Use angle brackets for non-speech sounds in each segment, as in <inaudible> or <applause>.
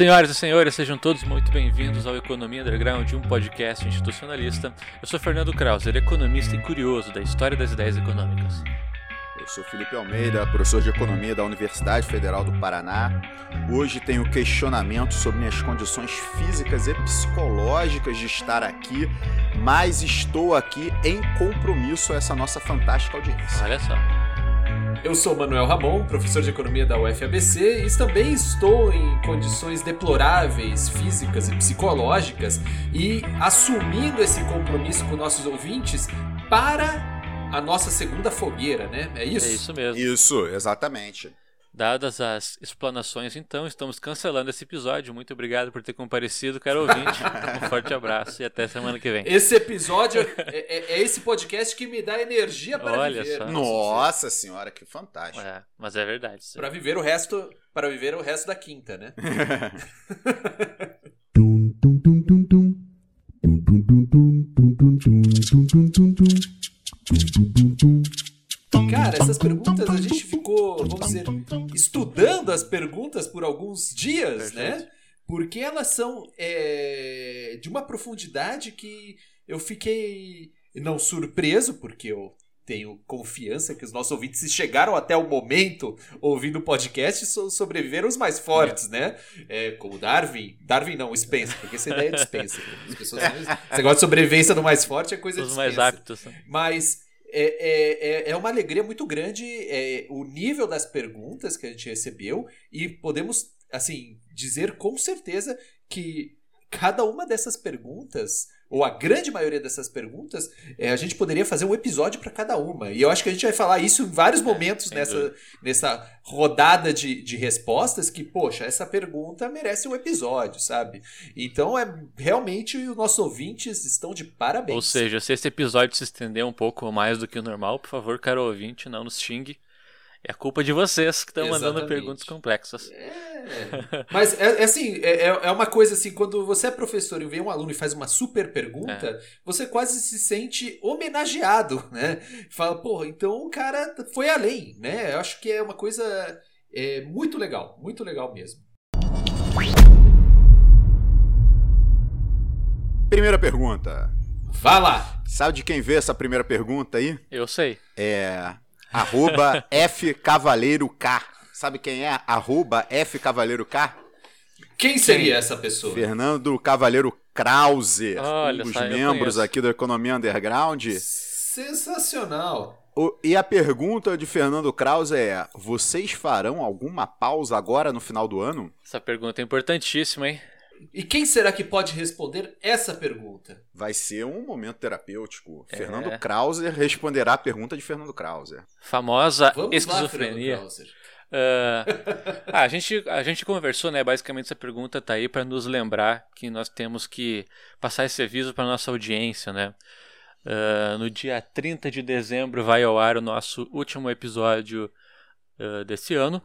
Senhoras e senhores, sejam todos muito bem-vindos ao Economia Underground, um podcast institucionalista. Eu sou Fernando Krauser, economista e curioso da história das ideias econômicas. Eu sou Felipe Almeida, professor de Economia da Universidade Federal do Paraná. Hoje tenho questionamento sobre minhas condições físicas e psicológicas de estar aqui, mas estou aqui em compromisso a essa nossa fantástica audiência. Olha só. Eu sou Manuel Ramon, professor de economia da UFABC e também estou em condições deploráveis físicas e psicológicas e assumindo esse compromisso com nossos ouvintes para a nossa segunda fogueira, né? É isso? É isso mesmo. Isso, exatamente. Dadas as explanações, então, estamos cancelando esse episódio. Muito obrigado por ter comparecido, caro ouvinte. Um forte abraço e até semana que vem. Esse episódio é, é- é esse podcast que me dá energia para Olha viver. só. né? Nossa senhora, que fantástico. É, mas é verdade. Para viver o resto, para viver o resto da quinta, né? Dum, dum, dum, dum, dum. Dum, dum, dum, dum, dum, dum, dum, dum, dum, dum, dum. Dum, dum, dum, dum. Cara, essas perguntas a gente ficou, vamos dizer, estudando as perguntas por alguns dias, né? Porque elas são é, de uma profundidade que eu fiquei não surpreso, porque eu tenho confiança que os nossos ouvintes, se chegaram até o momento ouvindo o podcast, so- sobreviveram os mais fortes, né? É, como Darwin. Darwin não, Spencer, porque essa ideia é de Spencer. <laughs> As pessoas, esse negócio de sobrevivência do mais forte é coisa de Os mais aptos. né? Mas é, é, é- é uma alegria muito grande é, o nível das perguntas que a gente recebeu e podemos, assim, dizer com certeza que cada uma dessas perguntas, ou a grande maioria dessas perguntas, é, a gente poderia fazer um episódio para cada uma. E eu acho que a gente vai falar isso em vários momentos sem nessa, dúvida. nessa rodada de, de respostas que, poxa, essa pergunta merece um episódio, sabe? Então, é realmente os nossos ouvintes estão de parabéns. Ou seja, se esse episódio se estender um pouco mais do que o normal, por favor, caro ouvinte, não nos xingue. É a culpa de vocês que estão mandando perguntas complexas. É. Mas é, é assim, é, é- é uma coisa assim, quando você é professor e vem um aluno e faz uma super pergunta, É. você quase se sente homenageado, né? Fala, porra, então o cara foi além, né? Eu acho que é uma coisa é, muito legal, muito legal mesmo. Primeira pergunta. Vá lá! Sabe de quem veio essa primeira pergunta aí? Eu sei. É. Arroba F Cavaleiro K. Sabe quem é? Arroba F Cavaleiro K? Quem seria essa pessoa? Fernando Cavaleiro Krause, Olha um dos membros conheço. aqui do Economia Underground. Sensacional! O- e a pergunta de Fernando Krause é: vocês farão alguma pausa agora no final do ano? Essa pergunta é importantíssima, hein? E quem será que pode responder essa pergunta? Vai ser um momento terapêutico. É. Fernando Krause responderá a pergunta de Fernando Krause. Famosa Vamos esquizofrenia. Fernando Krauser. Ah, <laughs> a, gente, a gente conversou, né? Basicamente, essa pergunta tá aí para nos lembrar que nós temos que passar esse aviso para nossa audiência, né? Ah, no dia 30 de dezembro vai ao ar o nosso último episódio ah, desse ano.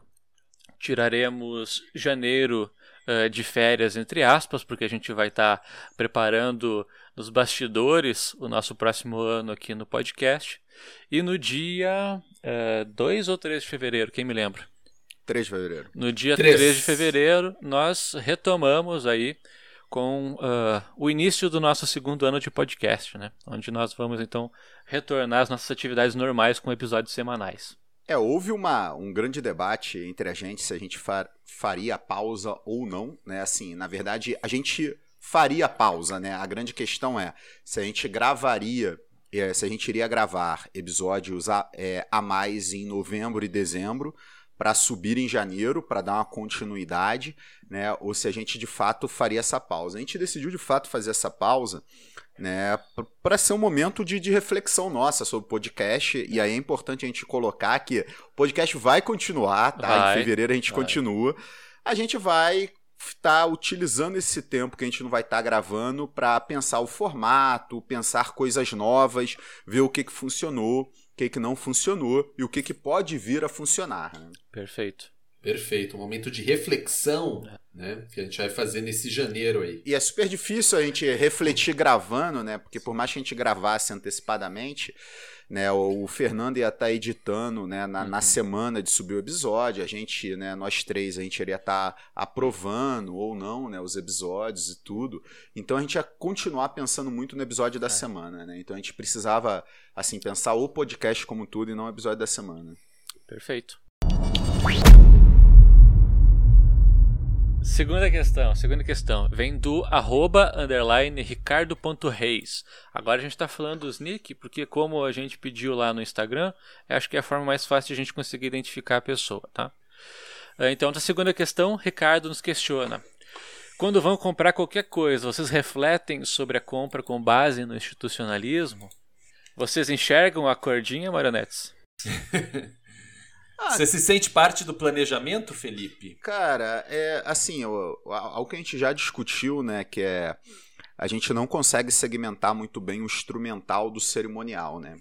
Tiraremos janeiro ah, de férias, entre aspas, porque a gente vai estar preparando nos bastidores o nosso próximo ano aqui no podcast. E no dia 2 ou 3 de fevereiro, quem me lembra? 3 de fevereiro. No dia Três. 3 de fevereiro, nós retomamos aí com ah, o início do nosso segundo ano de podcast, né? Onde nós vamos então retornar às nossas atividades normais com episódios semanais. É, houve uma, um grande debate entre a gente se a gente fa- faria pausa ou não, né? Assim, na verdade, a gente faria pausa, né? A grande questão é se a gente gravaria, eh, se a gente iria gravar episódios a, eh, a mais em novembro e dezembro para subir em janeiro, para dar uma continuidade, né? Ou se a gente de fato faria essa pausa. A gente decidiu de fato fazer essa pausa né, para ser um momento de, de reflexão nossa sobre o podcast. E aí é importante a gente colocar que o podcast vai continuar, tá? Vai, em fevereiro a gente vai. continua. A gente vai estar utilizando esse tempo que a gente não vai estar gravando para pensar o formato, pensar coisas novas, ver o que, que funcionou, o que, que não funcionou e o que, que pode vir a funcionar. né? Perfeito. Perfeito, um momento de reflexão, né? Que a gente vai fazer nesse janeiro aí. E é super difícil a gente refletir gravando, né? Porque por mais que a gente gravasse antecipadamente, né? O Fernando ia estar editando, né? Na, na semana de subir o episódio, a gente, né? Nós três, a gente iria estar aprovando ou não, né? Os episódios e tudo. Então a gente ia continuar pensando muito no episódio da semana, né? Então a gente precisava, assim, pensar o podcast como tudo e não o episódio da semana. Perfeito. Segunda questão, segunda questão. Vem do arroba underline ricardo.reis. Agora a gente está falando dos nick, porque como a gente pediu lá no Instagram, acho que é a forma mais fácil de a gente conseguir identificar a pessoa, tá? Ah, Então, a segunda questão, Ricardo nos questiona. Quando vão comprar qualquer coisa, vocês refletem sobre a compra com base no institucionalismo? Vocês enxergam a cordinha, marionetes? <laughs> Você se sente parte do planejamento, Felipe? Cara, é assim, algo que a gente já discutiu, né, que é a gente não consegue segmentar muito bem o instrumental do cerimonial, né?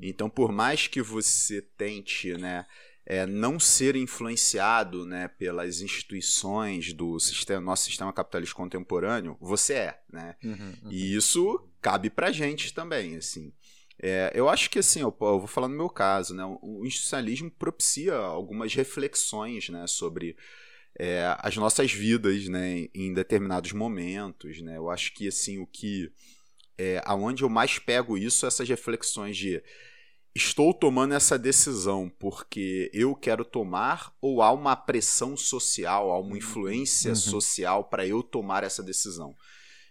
Então, por mais que você tente, né, é, não ser influenciado, né, pelas instituições do sistema, nosso sistema capitalista contemporâneo, você é, né? E isso cabe pra gente também, assim. É, eu acho que assim, eu, eu vou falar no meu caso, né? O, institucionalismo propicia algumas reflexões, né, sobre é, as nossas vidas, né, em, em determinados momentos, né? Eu acho que assim o que é, aonde eu mais pego isso, essas reflexões de estou tomando essa decisão porque eu quero tomar ou há uma pressão social, há uma influência Uhum. social para eu tomar essa decisão.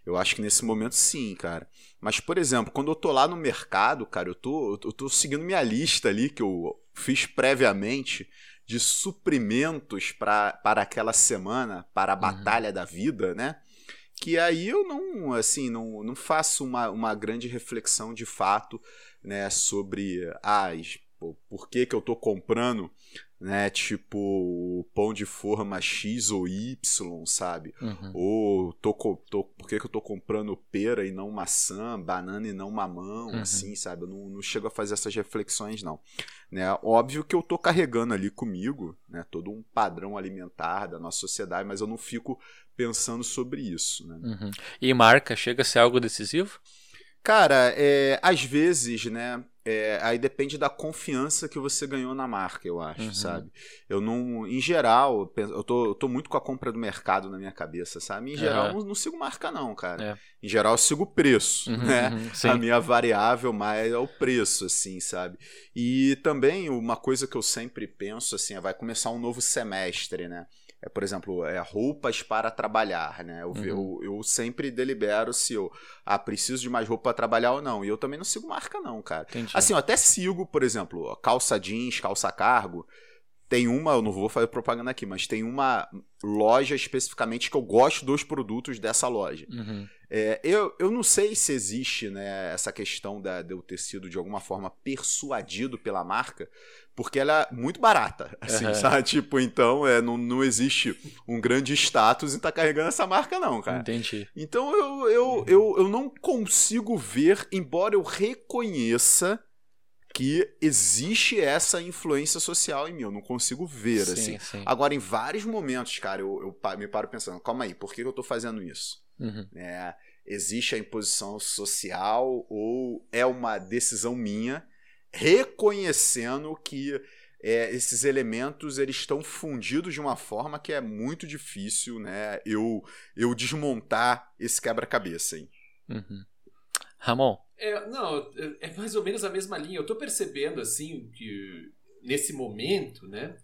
Eu acho que nesse momento sim, cara. Mas, por exemplo, quando eu tô lá no mercado, cara, eu tô, eu tô seguindo minha lista ali que eu fiz previamente de suprimentos pra, para aquela semana, para a batalha da vida, né? Que aí eu não, assim, não, não faço uma, uma grande reflexão de fato, né, sobre as, por que que eu tô comprando, né, tipo, pão de forma X ou Y, sabe? Uhum. Ou tô, tô, por que, que eu tô comprando pera e não maçã, banana e não mamão, Uhum. assim, sabe? Eu não, não chego a fazer essas reflexões, não. Né? Óbvio que eu tô carregando ali comigo, né? Todo um padrão alimentar da nossa sociedade, mas eu não fico pensando sobre isso, né? Uhum. E marca chega a ser algo decisivo? Cara, é, às vezes, né? É, aí depende da confiança que você ganhou na marca, eu acho, Uhum. sabe? Eu não. Em geral, eu tô, eu tô muito com a compra do mercado na minha cabeça, sabe? Em geral, eu não, não sigo marca, não, cara. É. Em geral, eu sigo o preço, Uhum, né? uhum. A minha variável mais é o preço, assim, sabe? E também uma coisa que eu sempre penso, assim, é vai começar um novo semestre, né? É, por exemplo, é roupas para trabalhar, né? Eu, eu, eu sempre delibero se eu ah, preciso de mais roupa para trabalhar ou não. E eu também não sigo marca, não, cara. Entendi. Assim, eu até sigo, por exemplo, calça jeans, calça cargo. Tem uma, eu não vou fazer propaganda aqui, mas tem uma loja especificamente que eu gosto dos produtos dessa loja. Uhum. É, eu, eu não sei se existe né, essa questão da, de eu ter sido de alguma forma persuadido pela marca, porque ela é muito barata, <laughs> assim, Aham. sabe? Tipo, então é, não, não existe um grande status em estar carregando essa marca, não, cara. Entendi. Então eu, eu, eu, eu não consigo ver, embora eu reconheça que existe essa influência social em mim. Eu não consigo ver, Sim, assim. sim. Agora, em vários momentos, cara, eu, eu me paro pensando, calma aí, por que eu tô fazendo isso? Uhum. né? Existe a imposição social ou é uma decisão minha reconhecendo que é, esses elementos eles estão fundidos de uma forma que é muito difícil, né? Eu eu desmontar esse quebra-cabeça, hein? Uhum. Ramon. É, não, é mais ou menos a mesma linha. Eu tô percebendo, assim, que nesse momento, né?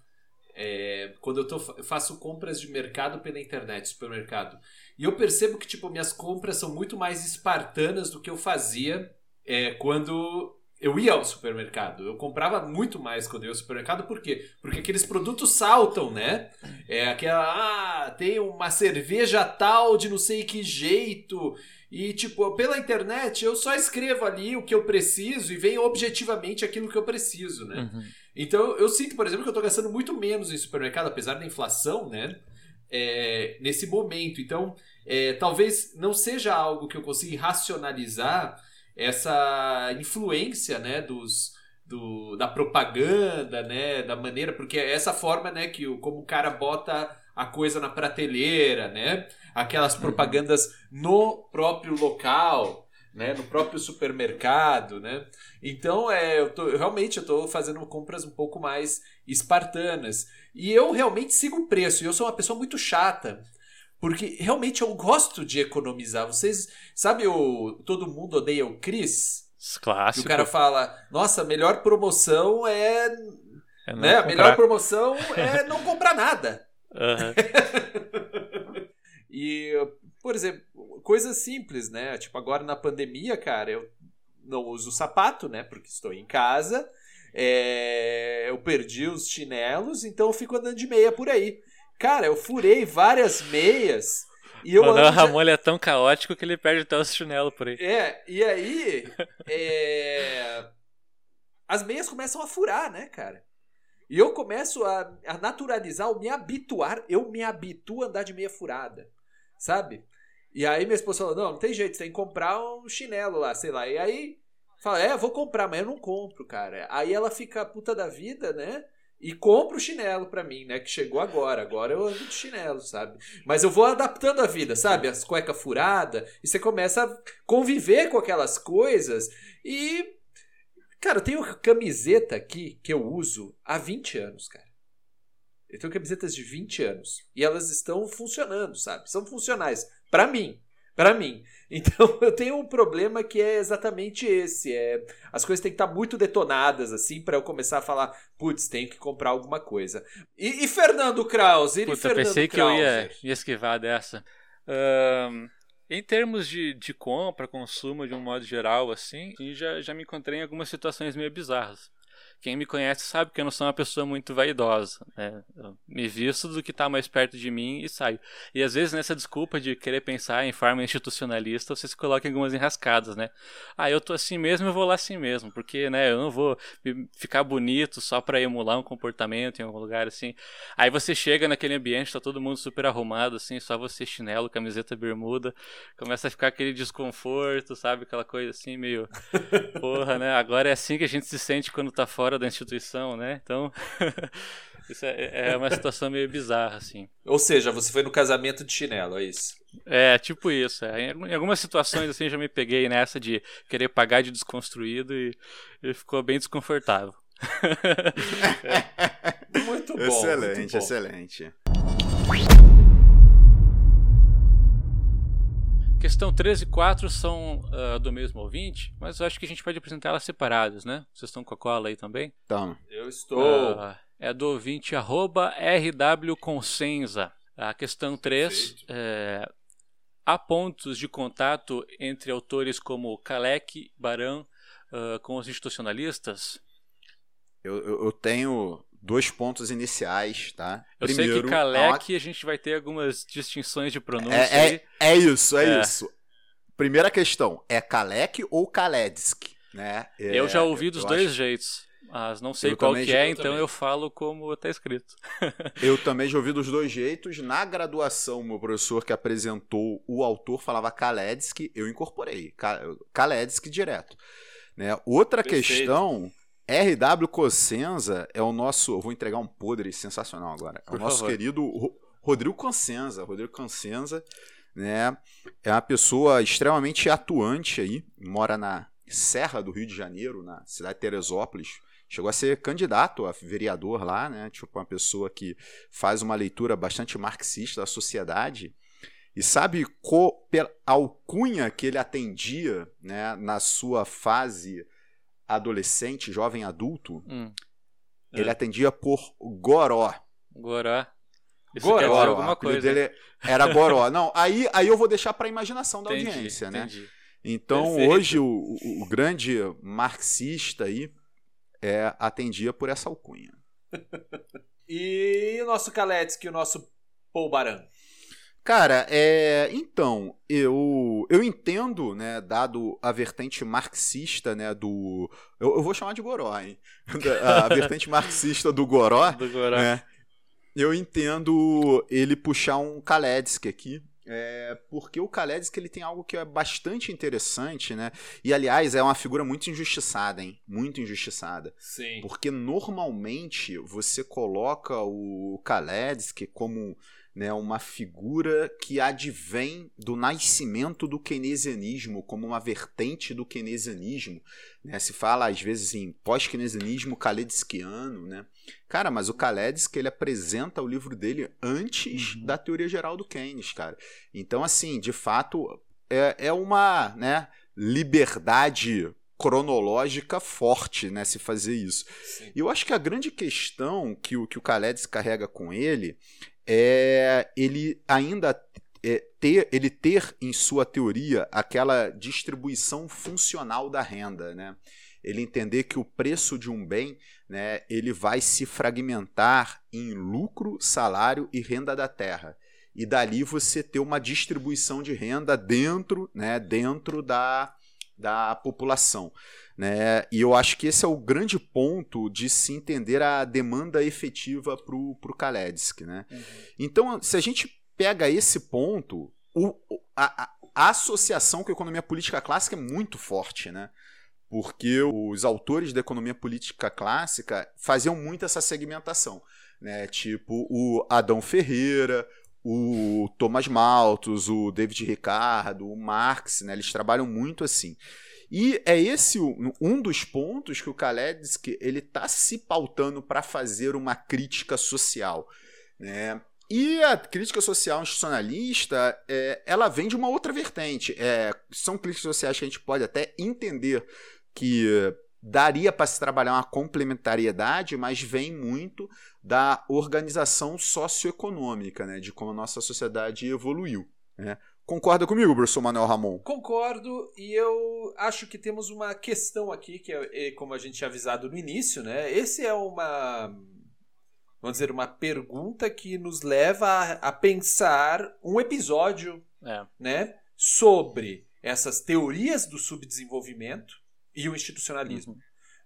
é, quando eu tô, fa- faço compras de mercado pela internet, supermercado, e eu percebo que, tipo, minhas compras são muito mais espartanas do que eu fazia é, quando eu ia ao supermercado. Eu comprava muito mais quando eu ia ao supermercado, por quê? Porque aqueles produtos saltam, né? É aquela, ah, tem uma cerveja tal de não sei que jeito, e, tipo, pela internet eu só escrevo ali o que eu preciso e vem objetivamente aquilo que eu preciso, né? Uhum. Então eu sinto, por exemplo, que eu tô gastando muito menos em supermercado, apesar da inflação, né? É, nesse momento. Então, é, talvez não seja algo que eu consiga racionalizar essa influência, né, dos, do, da propaganda, né? Da maneira, porque é essa forma, né, que o, como o cara bota a coisa na prateleira, né? Aquelas Uhum. propagandas no próprio local, né? No próprio supermercado, né? Então, é, eu tô, realmente eu tô fazendo compras um pouco mais espartanas. E eu realmente sigo o preço. E eu sou uma pessoa muito chata. Porque realmente eu gosto de economizar. Vocês, sabe o Todo Mundo Odeia o Chris? Que Clássico. o cara fala, nossa, a melhor promoção é. É Né? A melhor promoção é <laughs> não comprar nada. Aham. <laughs> E, por exemplo, coisas simples, né? Tipo, agora na pandemia, cara, eu não uso sapato, né? Porque estou em casa. É, Eu perdi os chinelos, então eu fico andando de meia por aí. Cara, eu furei várias meias. E eu ando de- Ramon é tão caótico que ele perde até os chinelos por aí. É, e aí. é, As meias começam a furar, né, cara? E eu começo a, a naturalizar, ou me habituar, eu me habituo a andar de meia furada, sabe? E aí minha esposa falou: não, não tem jeito, você tem que comprar um chinelo lá, sei lá. E aí fala: é, eu vou comprar, mas eu não compro, cara. Aí ela fica puta da vida, né? E compra o chinelo pra mim, né? Que chegou agora. Agora eu ando de chinelo, sabe? Mas eu vou adaptando a vida, sabe? As cuecas furadas. E você começa a conviver com aquelas coisas. E. Cara, eu tenho camiseta aqui que eu uso há 20 anos, cara. Eu tenho camisetas de 20 anos. E elas estão funcionando, sabe? São funcionais. Pra mim. Pra mim. <laughs> Então eu tenho um problema que é exatamente esse. É, as coisas têm que estar muito detonadas, assim, pra eu começar a falar, putz, tenho que comprar alguma coisa. E, e Fernando Krause? Puta, Fernando pensei que eu ia, ia esquivar dessa. Ahn, em termos de, de compra, consumo de um modo geral, assim, já, já me encontrei em algumas situações meio bizarras. Quem me conhece sabe que eu não sou uma pessoa muito vaidosa. Né? Eu me visto do que está mais perto de mim e saio. E às vezes nessa desculpa de querer pensar em forma institucionalista, você se coloca em algumas enrascadas, né? Ah, eu tô assim mesmo, eu vou lá assim mesmo, porque, né, eu não vou ficar bonito só para emular um comportamento em algum lugar assim. Aí você chega naquele ambiente, tá todo mundo super arrumado, assim, só você chinelo, camiseta, bermuda, começa a ficar aquele desconforto, sabe? Aquela coisa assim, meio. <laughs> Porra, né? Agora é assim que a gente se sente quando tá fora da instituição, né? Então. <laughs> Isso é, é uma situação meio bizarra, assim. Ou seja, você foi no casamento de chinelo, é isso? É, tipo isso. é. Em algum- em algumas situações, assim, já me peguei nessa de querer pagar de desconstruído e, e ficou bem desconfortável. <laughs> Muito bom. excelente, muito bom. excelente. Questão 13 e 4 são ah, do mesmo ouvinte, mas eu acho que a gente pode apresentar elas separadas, né? Vocês estão com a cola aí também? Então, Eu estou. Ah, é do ouvinte arroba rwconsenza. A questão 3 Perfeito. é, há pontos de contato entre autores como Kalec, Baran ah, com os institucionalistas? eu, eu eu tenho dois pontos iniciais, tá? Eu sei que há uma- Kalec a gente vai ter algumas distinções de pronúncia É, é, é isso, é, É. isso. Primeira questão, é Kalec ou Kaledsk? Né? É, eu já ouvi dos eu dois acho- jeitos, mas não sei Eu qual que já- é, eu então também. eu falo como está escrito. <laughs> Eu também já ouvi dos dois jeitos. Na graduação, meu professor que apresentou o autor falava Kaledsk, eu incorporei. Ka- Kaledsk direto. Né? Outra Perfeito. questão, R.W. Cossenza é o nosso. Eu vou entregar um podre sensacional agora. É o nosso querido Ro- Rodrigo Consenza. Rodrigo Consenza né? é uma pessoa extremamente atuante aí, mora na Serra do Rio de Janeiro, na cidade de Teresópolis. Chegou a ser candidato a vereador lá, né? Tipo, uma pessoa que faz uma leitura bastante marxista da sociedade. E sabe qual alcunha que ele atendia né, na sua fase adolescente, jovem adulto? Hum. Ele atendia por Goró. Goró. Isso Goró, alguma coisa. dele era Goró. Não, aí, aí eu vou deixar para a imaginação da Entendi, audiência, né? entendi. Então, Perfeito. hoje, o, o- o grande marxista aí é, atendia por essa alcunha. <laughs> E o nosso Kaletsky, o nosso Paul Baran. Cara, é, então, eu, eu entendo, né, dado a vertente marxista, né, do... Eu, eu vou chamar de Goró, hein? <laughs> A vertente marxista do Goró, Do Goró. né, eu entendo ele puxar um Kaletsky aqui. É, porque o Kaledski ele tem algo que é bastante interessante, né? E aliás, é uma figura muito injustiçada, hein? Muito injustiçada. Sim. Porque normalmente você coloca o Kaledski como né, uma figura que advém do nascimento do keynesianismo, como uma vertente do keynesianismo. Né? Se fala, às vezes, em pós-keynesianismo kaledskiano. Né? Cara, mas o Kaledski ele apresenta o livro dele antes uhum. da teoria geral do Keynes, cara. Então, assim, de fato, é, é uma né, liberdade cronológica forte, né, se fazer isso. E eu acho que a grande questão que o que o Kaledski carrega com ele é ele ainda é, ter, ele ter em sua teoria aquela distribuição funcional da renda, né? Ele entender que o preço de um bem, né, ele vai se fragmentar em lucro, salário e renda da terra. E dali você ter uma distribuição de renda dentro, né, dentro da, da população. Né? E eu acho que esse é o grande ponto de se entender a demanda efetiva para o Kaletsky. Né? Uhum. Então, se a gente pega esse ponto, o, a, a, a, associação com a economia política clássica é muito forte. Né? Porque os autores da economia política clássica faziam muito essa segmentação. Né? Tipo o Adão Ferreira, o Thomas Malthus, o David Ricardo, o Marx, né? eles trabalham muito assim. E é esse um dos pontos que o Kaledski ele está se pautando para fazer uma crítica social, né? E a crítica social institucionalista, é, ela vem de uma outra vertente. É, são críticas sociais que a gente pode até entender que daria para se trabalhar uma complementariedade, mas vem muito da organização socioeconômica, né, de como a nossa sociedade evoluiu. Né? Concorda comigo, professor Manuel Ramon? Concordo, e eu acho que temos uma questão aqui, que é, é, como a gente tinha avisado no início, né? Esse é uma. Vamos dizer, uma pergunta que nos leva a, a pensar um episódio é. né, sobre essas teorias do subdesenvolvimento e o institucionalismo. Uhum.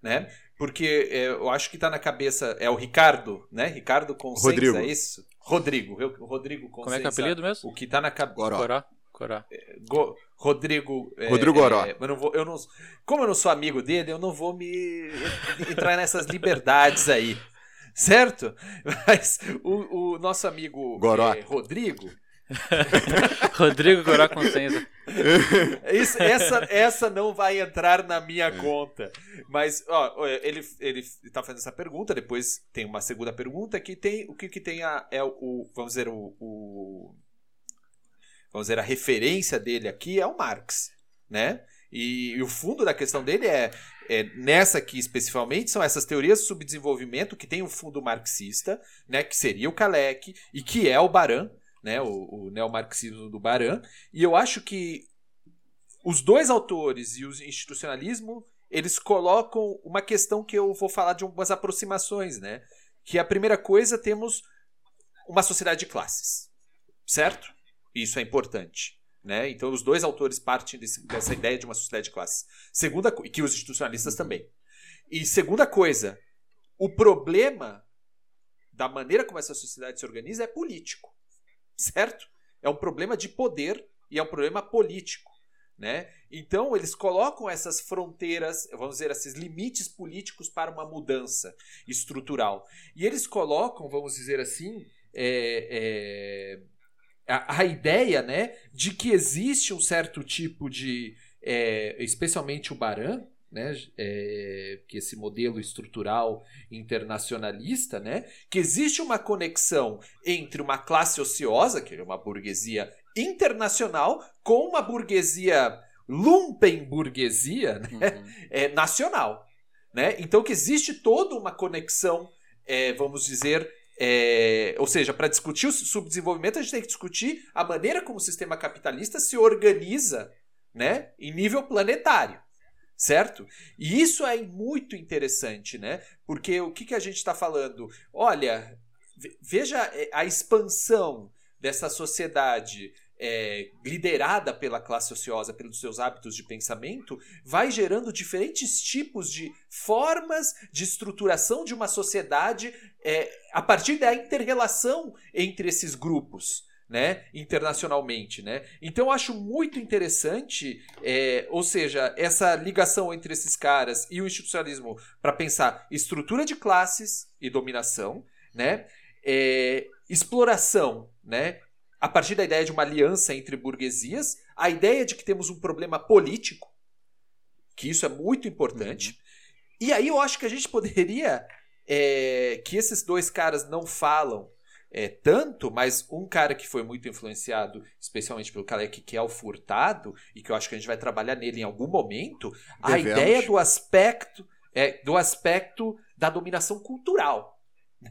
Né? Porque é, eu acho que está na cabeça. É o Ricardo, né? Ricardo Consenza, Rodrigo. é isso? Rodrigo, o Rodrigo Consenza. Como é que é o apelido mesmo? O que está na cabeça. Goró. Corá. É, Go Rodrigo. É, Rodrigo Goró. É, eu não vou, eu não, como eu não sou amigo dele, eu não vou me entrar nessas liberdades aí. Certo? <laughs> Mas o, o nosso amigo Goró. É, Rodrigo. <laughs> Rodrigo Goró Consenza. Isso, essa, essa não vai entrar na minha conta. Mas, ó, ele, ele tá fazendo essa pergunta, depois tem uma segunda pergunta que tem. O que, que tem a, é o. Vamos dizer, o, o. Vamos dizer, a referência dele aqui é o Marx, né? E, e o fundo da questão dele é, é, nessa aqui especificamente, são essas teorias de subdesenvolvimento que tem um fundo marxista, né? Que seria o Kalec e que é o Baran, né, o, o neomarxismo do Baran. E eu acho que os dois autores e o institucionalismo eles colocam uma questão que eu vou falar de algumas aproximações, né? Que a primeira coisa temos uma sociedade de classes, certo? Isso é importante. Né? Então, os dois autores partem desse, dessa ideia de uma sociedade de classes. Segunda, e que os institucionalistas também. E segunda coisa, o problema da maneira como essa sociedade se organiza é político certo? É um problema de poder e é um problema político. Né? Então, eles colocam essas fronteiras, vamos dizer, esses limites políticos para uma mudança estrutural. E eles colocam, vamos dizer assim, é, é, a, a, ideia né, de que existe um certo tipo de. É, especialmente o Baran, né, é, que esse modelo estrutural internacionalista, né, que existe uma conexão entre uma classe ociosa, que é uma burguesia internacional, com uma burguesia lumpen burguesia né, uhum. <laughs> é, nacional. Né? Então que existe toda uma conexão, é, vamos dizer, é, ou seja, para discutir o subdesenvolvimento, a gente tem que discutir a maneira como o sistema capitalista se organiza né, em nível planetário certo? E isso é muito interessante, né? Porque o que, que a gente está falando? Olha, veja é, a expansão dessa sociedade é, liderada pela classe ociosa, pelos seus hábitos de pensamento, vai gerando diferentes tipos de formas de estruturação de uma sociedade é, a partir da interrelação entre esses grupos. Né, internacionalmente, né? Então eu acho muito interessante, é, ou seja, essa ligação entre esses caras e o institucionalismo para pensar estrutura de classes e dominação, né? É, exploração, né? A partir da ideia de uma aliança entre burguesias, a ideia de que temos um problema político, que isso é muito importante. Uhum. E aí eu acho que a gente poderia, é, que esses dois caras não falam é, tanto, mas um cara que foi muito influenciado, especialmente pelo Kalec, que é o Furtado, e que eu acho que a gente vai trabalhar nele em algum momento, Devemos. a ideia do aspecto é, do aspecto da dominação cultural,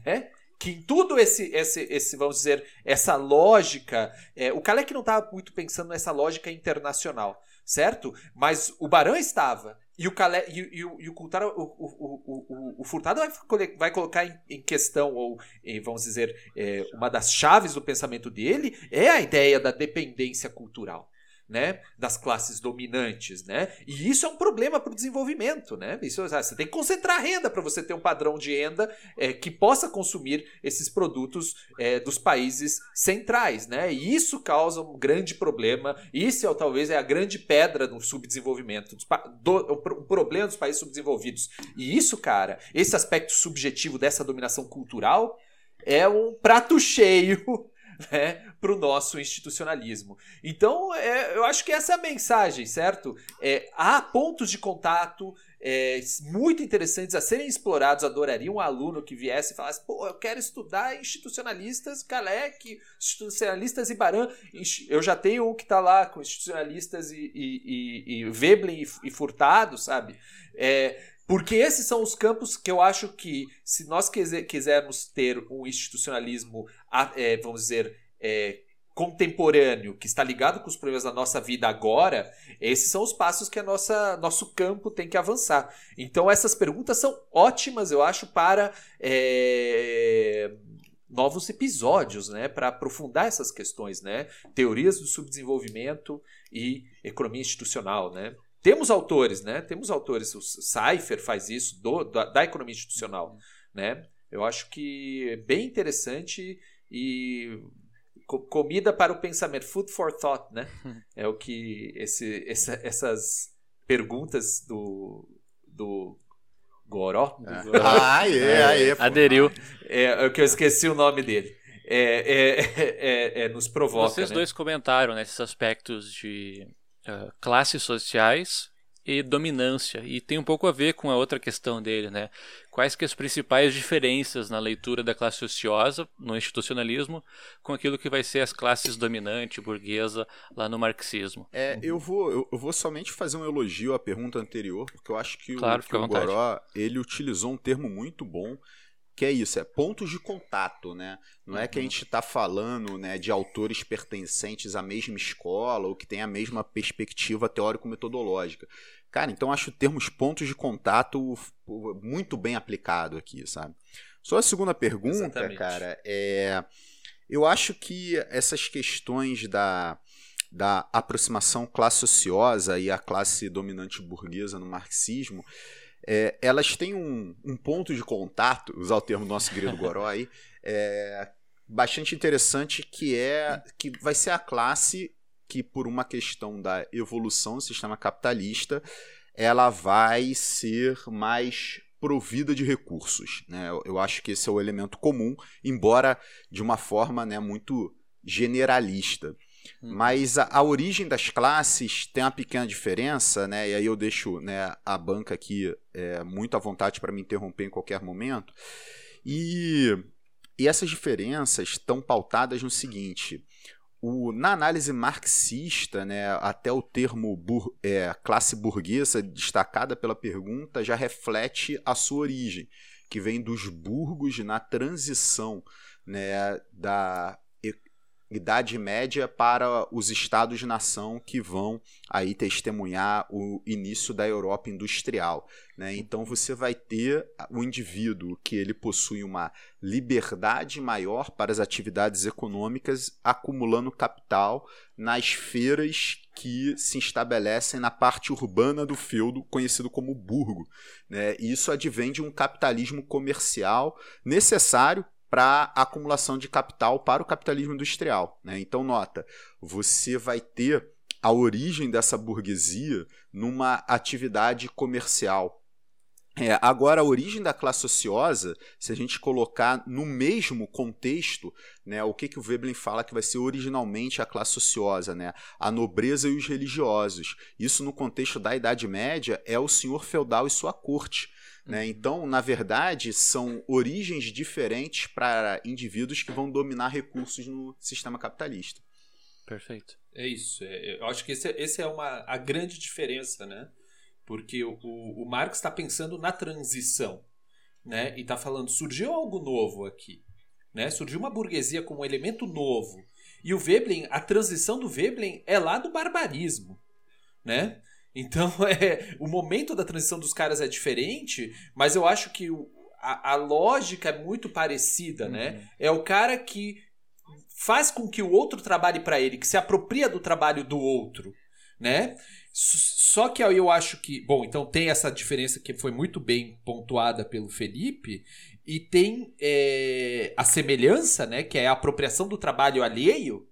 né? Que em tudo esse, esse, esse vamos dizer, essa lógica, é, o Kalec não estava muito pensando nessa lógica internacional, certo? Mas o Barão estava. E o, Calé, e, e, e o, o, o, o, o, Furtado vai, vai colocar em, em, questão, ou em, vamos dizer, é, uma das chaves do pensamento dele é a ideia da dependência cultural né, das classes dominantes, né? E isso é um problema para o desenvolvimento, né? Isso, ah, você tem que concentrar renda para você ter um padrão de renda é, que possa consumir esses produtos é, dos países centrais, né? E isso causa um grande problema. Isso é, talvez é a grande pedra do subdesenvolvimento, do, o problema dos países subdesenvolvidos. E isso, cara, esse aspecto subjetivo dessa dominação cultural é um prato cheio né, para o nosso institucionalismo. Então, é, eu acho que essa é a mensagem, certo? É, há pontos de contato é, muito interessantes a serem explorados. Adoraria um aluno que viesse e falasse: pô, eu quero estudar institucionalistas Kalec, institucionalistas Ibaran. Eu já tenho um que está lá com institucionalistas e, e, e, e Veblen e, e Furtado, sabe? É, porque esses são os campos que eu acho que, se nós quisermos ter um institucionalismo, é, vamos dizer, é, contemporâneo, que está ligado com os problemas da nossa vida agora, esses são os passos que a nossa nosso campo tem que avançar. Então essas perguntas são ótimas, eu acho, para é, novos episódios, né, para aprofundar essas questões, né, teorias do subdesenvolvimento e economia institucional, né. Temos autores, né? Temos autores. O Cypher faz isso do, da, da economia institucional, né? Eu acho que é bem interessante e comida para o pensamento, food for thought, né? <laughs> É o que esse, essa, essas perguntas do, do Goró. Do é. Goró <laughs> ah, é, é, é, aderiu. É, é que eu esqueci o nome dele. É, é, <laughs> é, é nos provoca. Vocês né? dois comentaram nesses né, aspectos de uh, classes sociais e dominância. E tem um pouco a ver com a outra questão dele, né? Quais que as principais diferenças na leitura da classe ociosa, no institucionalismo, com aquilo que vai ser as classes dominante, burguesa, lá no marxismo. É, eu vou, eu, vou somente fazer um elogio à pergunta anterior, porque eu acho que claro, o, que o Goró, ele utilizou um termo muito bom, que é isso, é pontos de contato, né? Não é que a uhum. gente está falando né, de autores pertencentes à mesma escola ou que têm a mesma perspectiva teórico-metodológica. Cara, então acho termos pontos de contato muito bem aplicado aqui, sabe? Só a segunda pergunta, Exatamente. cara, é. Eu acho que essas questões da, da aproximação classe ociosa e a classe dominante burguesa no marxismo é, elas têm um, um, ponto de contato, usar o termo do nosso querido Goró aí, é, bastante interessante, que é que vai ser a classe que, por uma questão da evolução do sistema capitalista, ela vai ser mais provida de recursos. Né? Eu, acho que esse é o elemento comum, embora de uma forma né, muito generalista. Hum. Mas a, a, origem das classes tem uma pequena diferença, né? E aí eu deixo né, a banca aqui é, muito à vontade para me interromper em qualquer momento. E, e essas diferenças estão pautadas no seguinte: o, na análise marxista, né, até o termo bur, é, classe burguesa, destacada pela pergunta, já reflete a sua origem, que vem dos burgos na transição né, da Idade Média para os estados-nação que vão aí testemunhar o início da Europa industrial. Né? Então você vai ter o indivíduo que ele possui uma liberdade maior para as atividades econômicas, acumulando capital nas feiras que se estabelecem na parte urbana do feudo, conhecido como burgo. Né? E isso advém de um capitalismo comercial necessário para acumulação de capital para o capitalismo industrial. Né? Então, nota, você vai ter a origem dessa burguesia numa atividade comercial. É, agora, a origem da classe ociosa, se a gente colocar no mesmo contexto, né, o que, que o Veblen fala que vai ser originalmente a classe ociosa, né, a nobreza e os religiosos. Isso, no contexto da Idade Média, é o senhor feudal e sua corte. Né? Então, na verdade, são origens diferentes para indivíduos que vão dominar recursos no sistema capitalista. Perfeito. É isso. É, eu acho que esse, é, esse é uma, a grande diferença, né? Porque o, o, o Marx está pensando na transição, né? E está falando, surgiu algo novo aqui, né? Surgiu uma burguesia como um elemento novo. E o Veblen, a transição do Veblen é lá do barbarismo, né? Então, <laughs> é, o momento da transição dos caras é diferente, mas eu acho que o, a, a, lógica é muito parecida, né? uhum. né? É o cara que faz com que o outro trabalhe para ele, que se apropria do trabalho do outro, né? Só que eu acho que, bom, então tem essa diferença que foi muito bem pontuada pelo Felipe e tem é, a semelhança, né, que é a apropriação do trabalho alheio,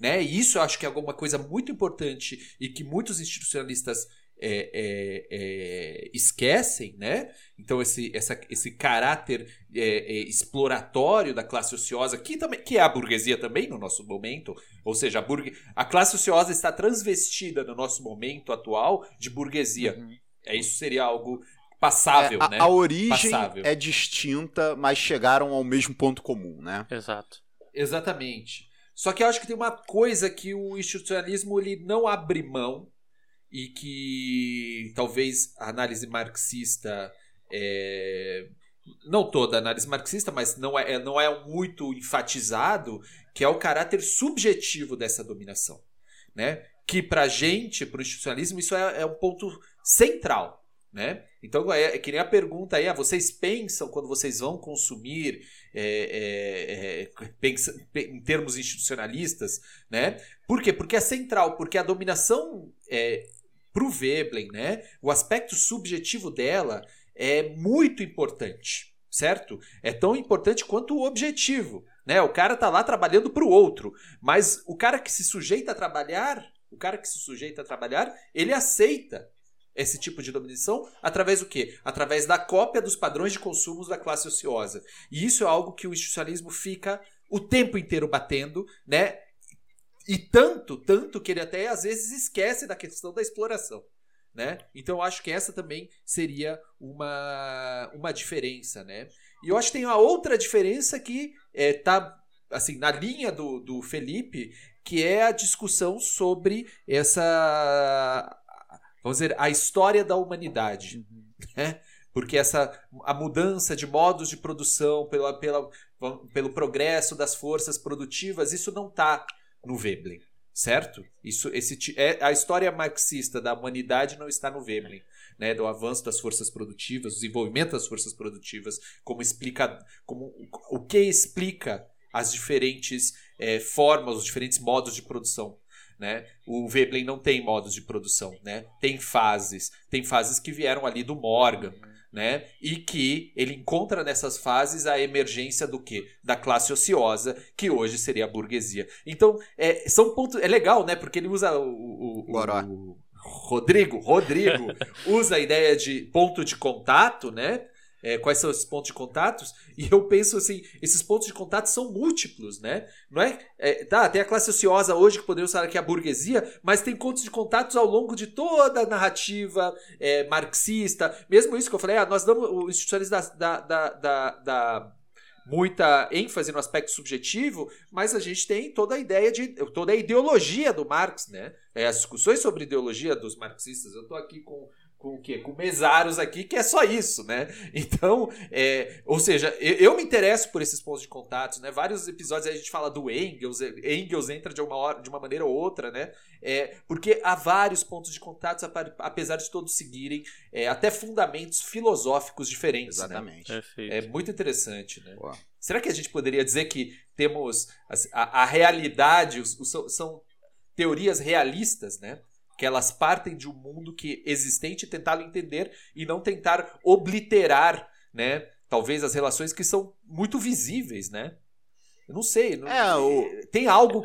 né? E isso eu acho que é alguma coisa muito importante e que muitos institucionalistas é, é, é, esquecem, né? Então esse, essa, esse caráter é, é, exploratório da classe ociosa, que, também, que é a burguesia também no nosso momento, ou seja, a, burgue, a classe ociosa está transvestida no nosso momento atual de burguesia. Uhum. É, isso seria algo passável, é, a, né? A origem passável. é distinta, mas chegaram ao mesmo ponto comum, né? Exato. Exatamente. Só que eu acho que tem uma coisa que o institucionalismo ele não abre mão e que talvez a análise marxista é, não toda a análise marxista, mas não é, não é muito enfatizado, que é o caráter subjetivo dessa dominação. Né? Que para gente, para o institucionalismo, isso é, é um ponto central. Né? Então, é, é, que nem a pergunta aí, ah, vocês pensam quando vocês vão consumir é, é, é pensa, em termos institucionalistas, né? Por quê? Porque é central, porque a dominação é, para o Veblen, né? O aspecto subjetivo dela é muito importante, certo? É tão importante quanto o objetivo, né? O cara tá lá trabalhando para o outro, mas o cara que se sujeita a trabalhar, o cara que se sujeita a trabalhar, ele aceita esse tipo de dominação através do quê? Através da cópia dos padrões de consumo da classe ociosa. E isso é algo que o institucionalismo fica o tempo inteiro batendo, né? E tanto, tanto que ele até às vezes esquece da questão da exploração. Né? Então eu acho que essa também seria uma, uma diferença, né? E eu acho que tem uma outra diferença que é, tá assim na linha do, do Felipe, que é a discussão sobre essa vamos dizer, a história da humanidade. Uhum. Né? Porque essa a mudança de modos de produção pela, pela, pelo progresso das forças produtivas, isso não está no Veblen, certo? Isso, esse, é, a história marxista da humanidade não está no Veblen. Né, do avanço das forças produtivas, do desenvolvimento das forças produtivas, como explica, como o que explica as diferentes é, formas, os diferentes modos de produção né? O Veblen não tem modos de produção, né? Tem fases, tem fases que vieram ali do Morgan, né? E que ele encontra nessas fases a emergência do que? Da classe ociosa, que hoje seria a burguesia. Então, é, são pontos. É legal, né? Porque ele usa o. o, o, o Rodrigo, Rodrigo <laughs> usa a ideia de ponto de contato, né? É, quais são esses pontos de contatos, e eu penso assim, esses pontos de contato são múltiplos, né? Não é, é tá, tem a classe ociosa hoje, que podemos falar que é a burguesia, mas tem pontos de contatos ao longo de toda a narrativa é, marxista, mesmo isso que eu falei, ah, nós damos, o institucionalismo da, da, da, da muita ênfase no aspecto subjetivo, mas a gente tem toda a ideia de toda a ideologia do Marx, né? É, as discussões sobre ideologia dos marxistas. Eu estou aqui com com o quê? Com mesários aqui, que é só isso, né? <laughs> Então, é, ou seja, eu, eu, me interesso por esses pontos de contato, né? Vários episódios a gente fala do Engels, Engels entra de uma, hora, de uma maneira ou outra, né? É, porque há vários pontos de contato, apesar de todos seguirem é, até fundamentos filosóficos diferentes. Né? Exatamente. Né? É muito interessante, né? Boa. Será que a gente poderia dizer que temos a, a realidade, os, os, são teorias realistas, né? Que elas partem de um mundo que existente e tentá-lo entender e não tentar obliterar, né? talvez as relações que são muito visíveis, né? Eu não sei. Não, É, o- Tem algo,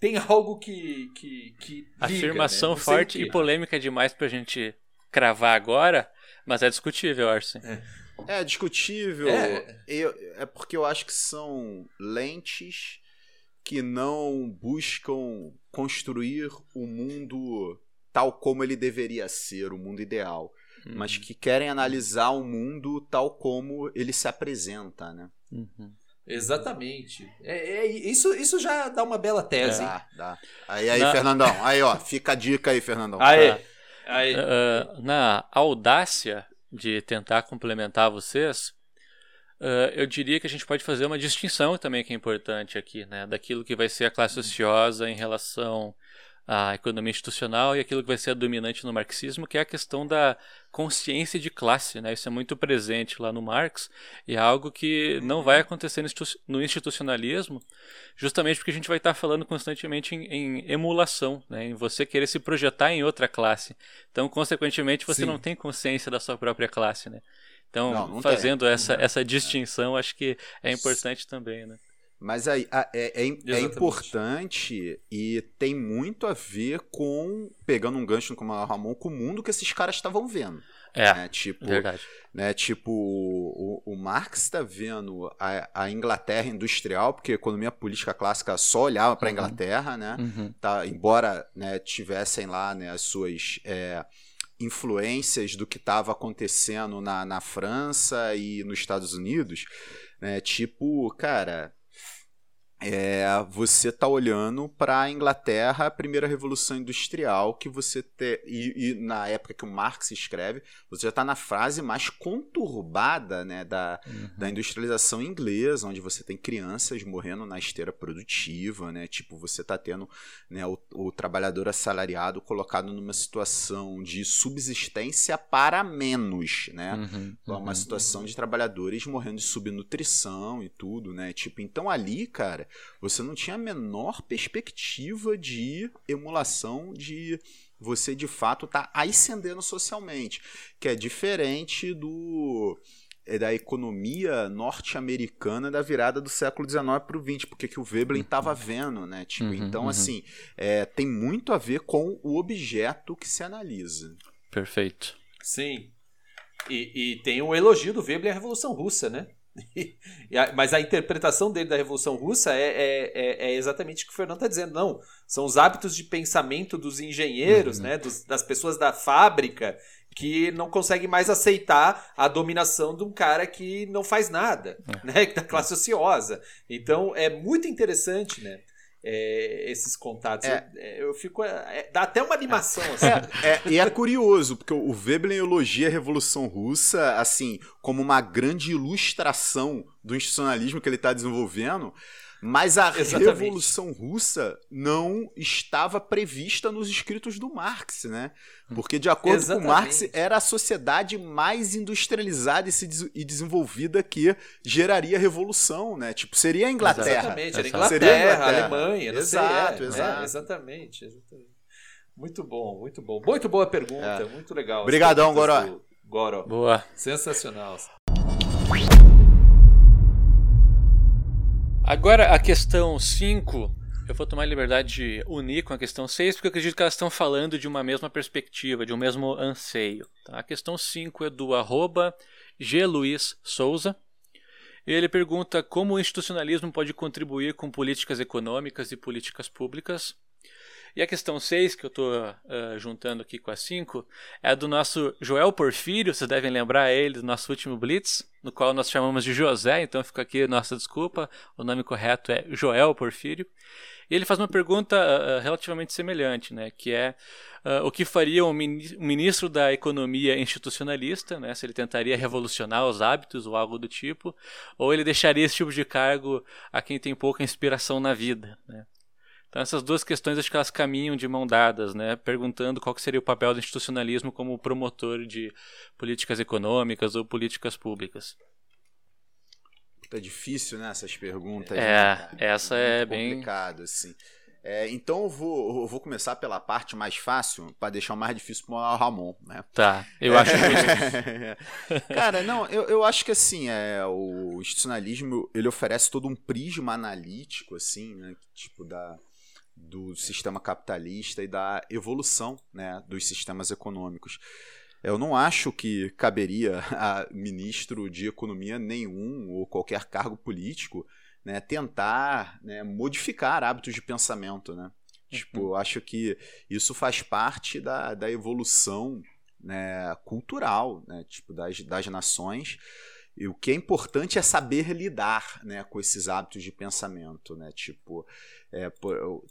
tem algo que. que, que liga, Afirmação né? Forte e polêmica demais pra gente cravar agora, mas é discutível, acho. sim. É discutível. É. Eu- é porque eu acho que são lentes que não buscam construir o mundo tal como ele deveria ser, o mundo ideal, Uhum. mas que querem analisar o mundo tal como ele se apresenta, né? Uhum. Exatamente. É, é- isso, isso já dá uma bela tese. hein? Dá, dá. Aí, aí, Na- Fernandão. Aí, ó, fica a dica aí, Fernandão. Tá. aê. Ah, na audácia de tentar complementar vocês, ah, eu diria que a gente pode fazer uma distinção também que é importante aqui, né? Daquilo que vai ser a classe ociosa em relação à economia institucional e aquilo que vai ser a dominante no marxismo, que é a questão da consciência de classe, né? Isso é muito presente lá no Marx e é algo que não vai acontecer no institu- no institucionalismo, justamente porque a gente vai estar falando constantemente em, em emulação, né? Em você querer se projetar em outra classe. Então, consequentemente, você Sim. não tem consciência da sua própria classe, né? Então, Não, não fazendo essa, essa distinção, acho que é importante também, né? Mas aí, a- é, é, é Exatamente. importante e tem muito a ver com, pegando um gancho como o Ramon, com o mundo que esses caras estavam vendo. É, né? Tipo, verdade. né? Tipo, o, o Marx está vendo a, a Inglaterra industrial, porque a economia política clássica só olhava para a Uhum. Inglaterra, né? Uhum. Tá, embora né, tivessem lá né, as suas é, influências do que estava acontecendo na, na França e nos Estados Unidos, né? Tipo, cara, é, você tá olhando para a Inglaterra, a primeira revolução industrial que você te, e, e na época que o Marx escreve, você já está na fase mais conturbada, né, da, Uhum. da industrialização inglesa, onde você tem crianças morrendo na esteira produtiva, né? Tipo, você tá tendo né, o, o trabalhador assalariado colocado numa situação de subsistência para menos, né? Uhum. É uma Uhum. situação de trabalhadores morrendo de subnutrição e tudo, né? Tipo, então ali, cara, você não tinha a menor perspectiva de emulação de você de fato tá ascendendo socialmente, que é diferente do é da economia norte-americana da virada do século XIX para o XX, porque que o Veblen estava vendo, né? Tipo, Uhum, então uhum. assim, é, tem muito a ver com o objeto que se analisa. Perfeito. Sim. E, e tem um elogio do Veblen à Revolução Russa, né? <laughs> Mas a interpretação dele da Revolução Russa é, é, é- é exatamente o que o Fernando está dizendo. Não, são os hábitos de pensamento dos engenheiros, Uhum. né, dos- das pessoas da fábrica, que não conseguem mais aceitar a dominação de um cara que não faz nada, né, <laughs> da classe ociosa. Então é muito interessante, né? É, esses contatos. É. Eu, é, eu fico. é, dá até uma animação, assim. É, e é curioso, porque o Veblen elogia a Revolução Russa, assim, como uma grande ilustração do institucionalismo que ele está desenvolvendo, mas a Exatamente. Revolução Russa não estava prevista nos escritos do Marx, né? Porque, de acordo com Marx, Exatamente. era a sociedade mais industrializada e, se des- e desenvolvida que geraria a revolução, né? Tipo, seria a Inglaterra. Exatamente, era Exato. Seria a Inglaterra, Inglaterra. Alemanha, não Exato, sei, é, exato. é, exatamente, exatamente. Muito bom, muito bom. Muito boa pergunta, muito legal. Obrigadão, Goró. Goró. Boa. Sensacional. Agora a questão 5, eu vou tomar liberdade de unir com a questão 6, porque eu acredito que elas estão falando de uma mesma perspectiva, de um mesmo anseio. tá? A questão 5 é do arroba G. Luiz Souza. Ele pergunta como o institucionalismo pode contribuir com políticas econômicas e políticas públicas. E a questão 6, que eu estou juntando aqui com a 5, é do nosso Joel Porfírio, vocês devem lembrar ele do nosso último Blitz, no qual nós chamamos de José, então fica aqui nossa desculpa, o nome correto é Joel Porfírio. E ele faz uma pergunta ah, relativamente semelhante, né, que é ah, o que faria um ministro da economia institucionalista, né, se ele tentaria revolucionar os hábitos ou algo do tipo, ou ele deixaria esse tipo de cargo a quem tem pouca inspiração na vida, né. Então essas duas questões acho que elas caminham de mão dadas, né? Perguntando qual que seria o papel do institucionalismo como promotor de políticas econômicas ou políticas públicas. Tá difícil, né, essas perguntas. É, né, essa é Muito bem- complicado, assim. É, então eu vou, eu vou começar pela parte mais fácil, para deixar o mais difícil para o Ramon, né? Tá, eu acho justo. <laughs> Cara, não, eu, eu acho que assim, é, o institucionalismo ele oferece todo um prisma analítico, assim, né? Tipo, da, do sistema capitalista e da evolução né, dos sistemas econômicos. Eu não acho que caberia a ministro de economia nenhum ou qualquer cargo político né, tentar né, modificar hábitos de pensamento, né? Tipo, eu acho que isso faz parte da, da evolução né, cultural, né, tipo, das, das nações. E o que é importante é saber lidar né, com esses hábitos de pensamento. Né? Tipo, é,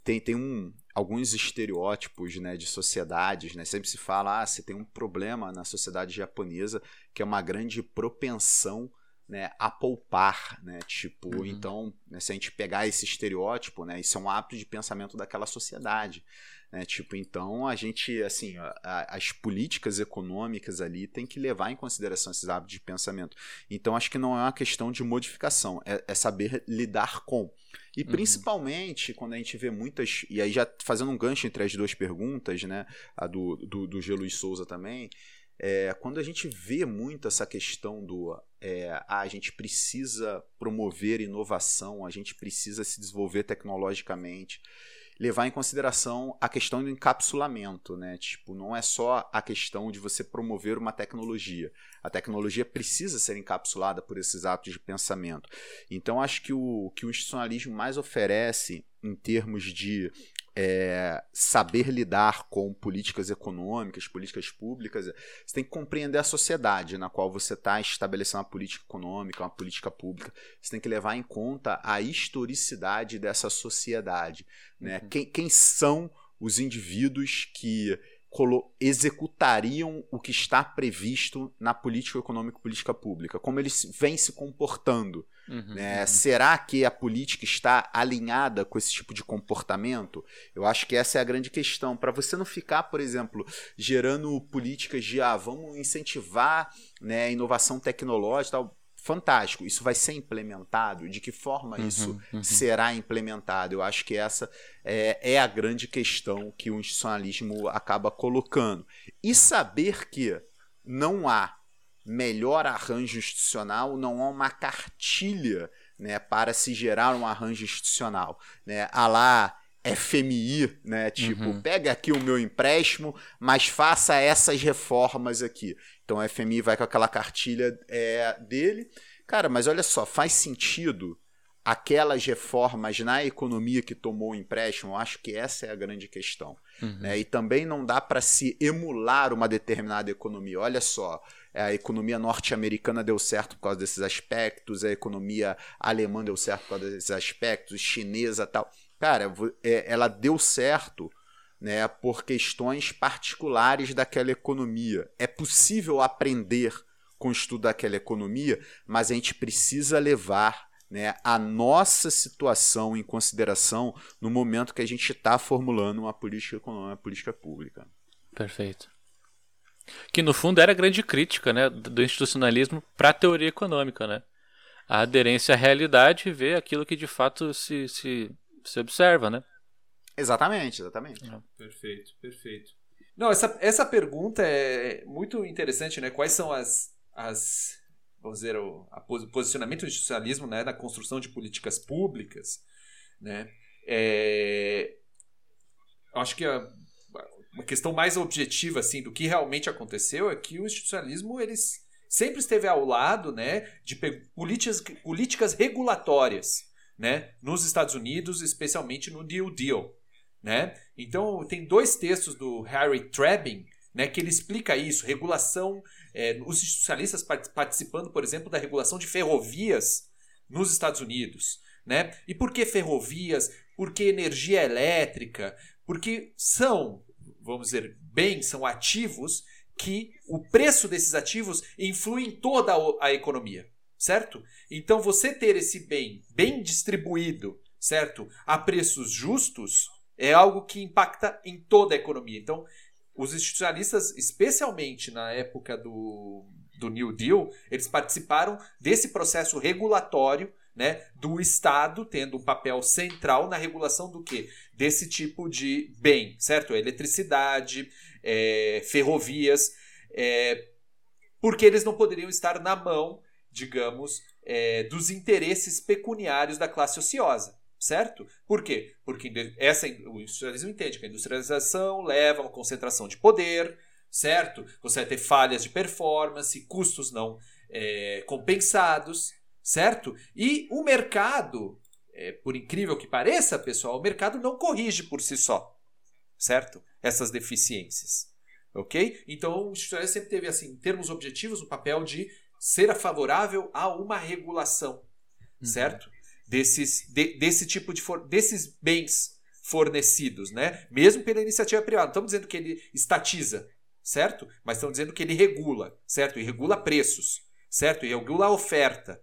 tem, tem um, alguns estereótipos né, de sociedades. Né? Sempre se fala, ah, se tem um problema na sociedade japonesa que é uma grande propensão né, a poupar, né? Tipo, uhum. então, né, se a gente pegar esse estereótipo, né, isso é um hábito de pensamento daquela sociedade, né? Tipo, então a gente, assim, a, as políticas econômicas ali tem que levar em consideração esses hábitos de pensamento. Então, acho que não é uma questão de modificação, é, é saber lidar com. E uhum. principalmente quando a gente vê muitas. E aí, já fazendo um gancho entre as duas perguntas, né? A do, do, do G. Luiz Souza também. É, quando a gente vê muito essa questão do é, ah, a gente precisa promover inovação, a gente precisa se desenvolver tecnologicamente, levar em consideração a questão do encapsulamento, né? Tipo, não é só a questão de você promover uma tecnologia. A tecnologia precisa ser encapsulada por esses atos de pensamento. Então, acho que o que o institucionalismo mais oferece em termos de é, saber lidar com políticas econômicas, políticas públicas, você tem que compreender a sociedade na qual você está estabelecendo uma política econômica, uma política pública. Você tem que levar em conta a historicidade dessa sociedade. Né? Uhum. Quem, quem são os indivíduos que executariam o que está previsto na política econômica e política pública, como eles vêm se comportando. Uhum, né? uhum. Será que a política está alinhada com esse tipo de comportamento? Eu acho que essa é a grande questão. Para você não ficar, por exemplo, gerando políticas de ah, vamos incentivar né, inovação tecnológica tal fantástico. Isso vai ser implementado? De que forma uhum, isso uhum. será implementado? Eu acho que essa é, é, a grande questão que o institucionalismo acaba colocando. E saber que não há melhor arranjo institucional, não há uma cartilha né, para se gerar um arranjo institucional. Né? A lá FMI, né? Tipo, uhum. pega aqui o meu empréstimo, mas faça essas reformas aqui. Então a FMI vai com aquela cartilha é, dele. Cara, mas olha só, faz sentido aquelas reformas na economia que tomou o empréstimo? Eu acho que essa é a grande questão. Uhum. Né? E também não dá para se emular uma determinada economia. Olha só, a economia norte-americana deu certo por causa desses aspectos, a economia alemã deu certo por causa desses aspectos, chinesa tal cara, é, ela deu certo né, por questões particulares daquela economia. É possível aprender com o estudo daquela economia, mas a gente precisa levar né, a nossa situação em consideração no momento que a gente está formulando uma política econômica, uma política pública. Perfeito. Que no fundo era a grande crítica né, do institucionalismo para a teoria econômica. Né? A aderência à realidade e ver aquilo que de fato se, se se observa, né? Exatamente, exatamente. É. Perfeito, perfeito. Não, essa, essa pergunta é muito interessante, né? Quais são as, as vamos dizer, o posicionamento do institucionalismo né, na construção de políticas públicas, né? É, acho que a, uma questão mais objetiva assim do que realmente aconteceu é que o institucionalismo eles sempre esteve ao lado, né, de políticas, políticas regulatórias né, nos Estados Unidos, especialmente no New Deal. Né? Então, tem dois textos do Harry Trebin né, que ele explica isso, regulação, é, os institucionalistas participando, por exemplo, da regulação de ferrovias nos Estados Unidos. Né? E por que ferrovias? Por que energia elétrica? Porque são, vamos dizer, bens, são ativos que o preço desses ativos influi em toda a economia certo? Então você ter esse bem bem distribuído, certo? A preços justos é algo que impacta em toda a economia. Então, os institucionalistas, especialmente na época do, do New Deal, eles participaram desse processo regulatório né, do Estado tendo um papel central na regulação do que? Desse tipo de bem, certo? Eletricidade, é, ferrovias, é, porque eles não poderiam estar na mão, digamos, é, dos interesses pecuniários da classe ociosa. Certo? Por quê? Porque essa, o industrialismo entende que a industrialização leva a uma concentração de poder, certo? Você vai ter falhas de performance, custos não é, compensados, certo? E o mercado, é, por incrível que pareça, pessoal, o mercado não corrige por si só, certo? Essas deficiências, ok? Então o institucionalismo sempre teve, assim, em termos objetivos, o papel de ser favorável a uma regulação, uhum. certo? Desses, de, desse tipo de for, desses bens fornecidos, né? Mesmo pela iniciativa privada. Não estamos dizendo que ele estatiza, certo? Mas estamos dizendo que ele regula, certo? E regula preços, certo? E regula a oferta,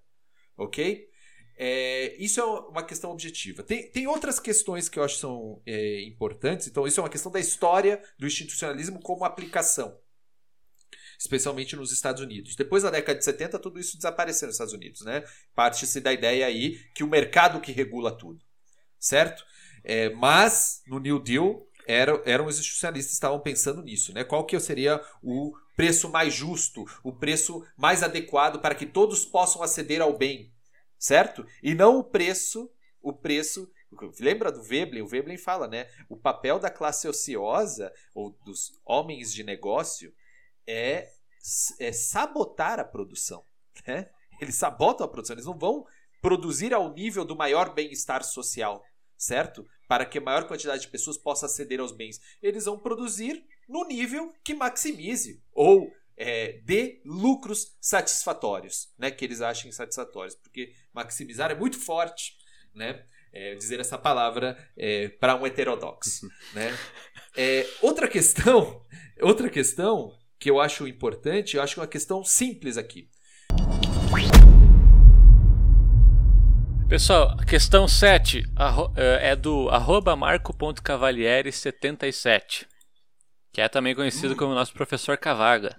ok? É, isso é uma questão objetiva. Tem, tem outras questões que eu acho que são é, importantes. Então, isso é uma questão da história do institucionalismo como aplicação especialmente nos Estados Unidos. Depois da década de 70, tudo isso desapareceu nos Estados Unidos, né? Parte-se da ideia aí que o mercado que regula tudo, certo? É, mas no New Deal eram, eram os institucionalistas que estavam pensando nisso, né? Qual que seria o preço mais justo, o preço mais adequado para que todos possam aceder ao bem, certo? E não o preço, o preço Lembra do Veblen? O Veblen fala, né? O papel da classe ociosa ou dos homens de negócio é, é sabotar a produção. Né? Eles sabotam a produção, eles não vão produzir ao nível do maior bem-estar social, certo? Para que a maior quantidade de pessoas possa aceder aos bens. Eles vão produzir no nível que maximize ou é, dê lucros satisfatórios, né? Que eles achem satisfatórios, porque maximizar é muito forte, né? É, dizer essa palavra é, para um heterodoxo, <laughs> né? É, outra questão, outra questão que eu acho importante, eu acho que é uma questão simples aqui. Pessoal, questão 7 é, é do marco.cavalieri77, que é também conhecido hum. como nosso professor Cavaga.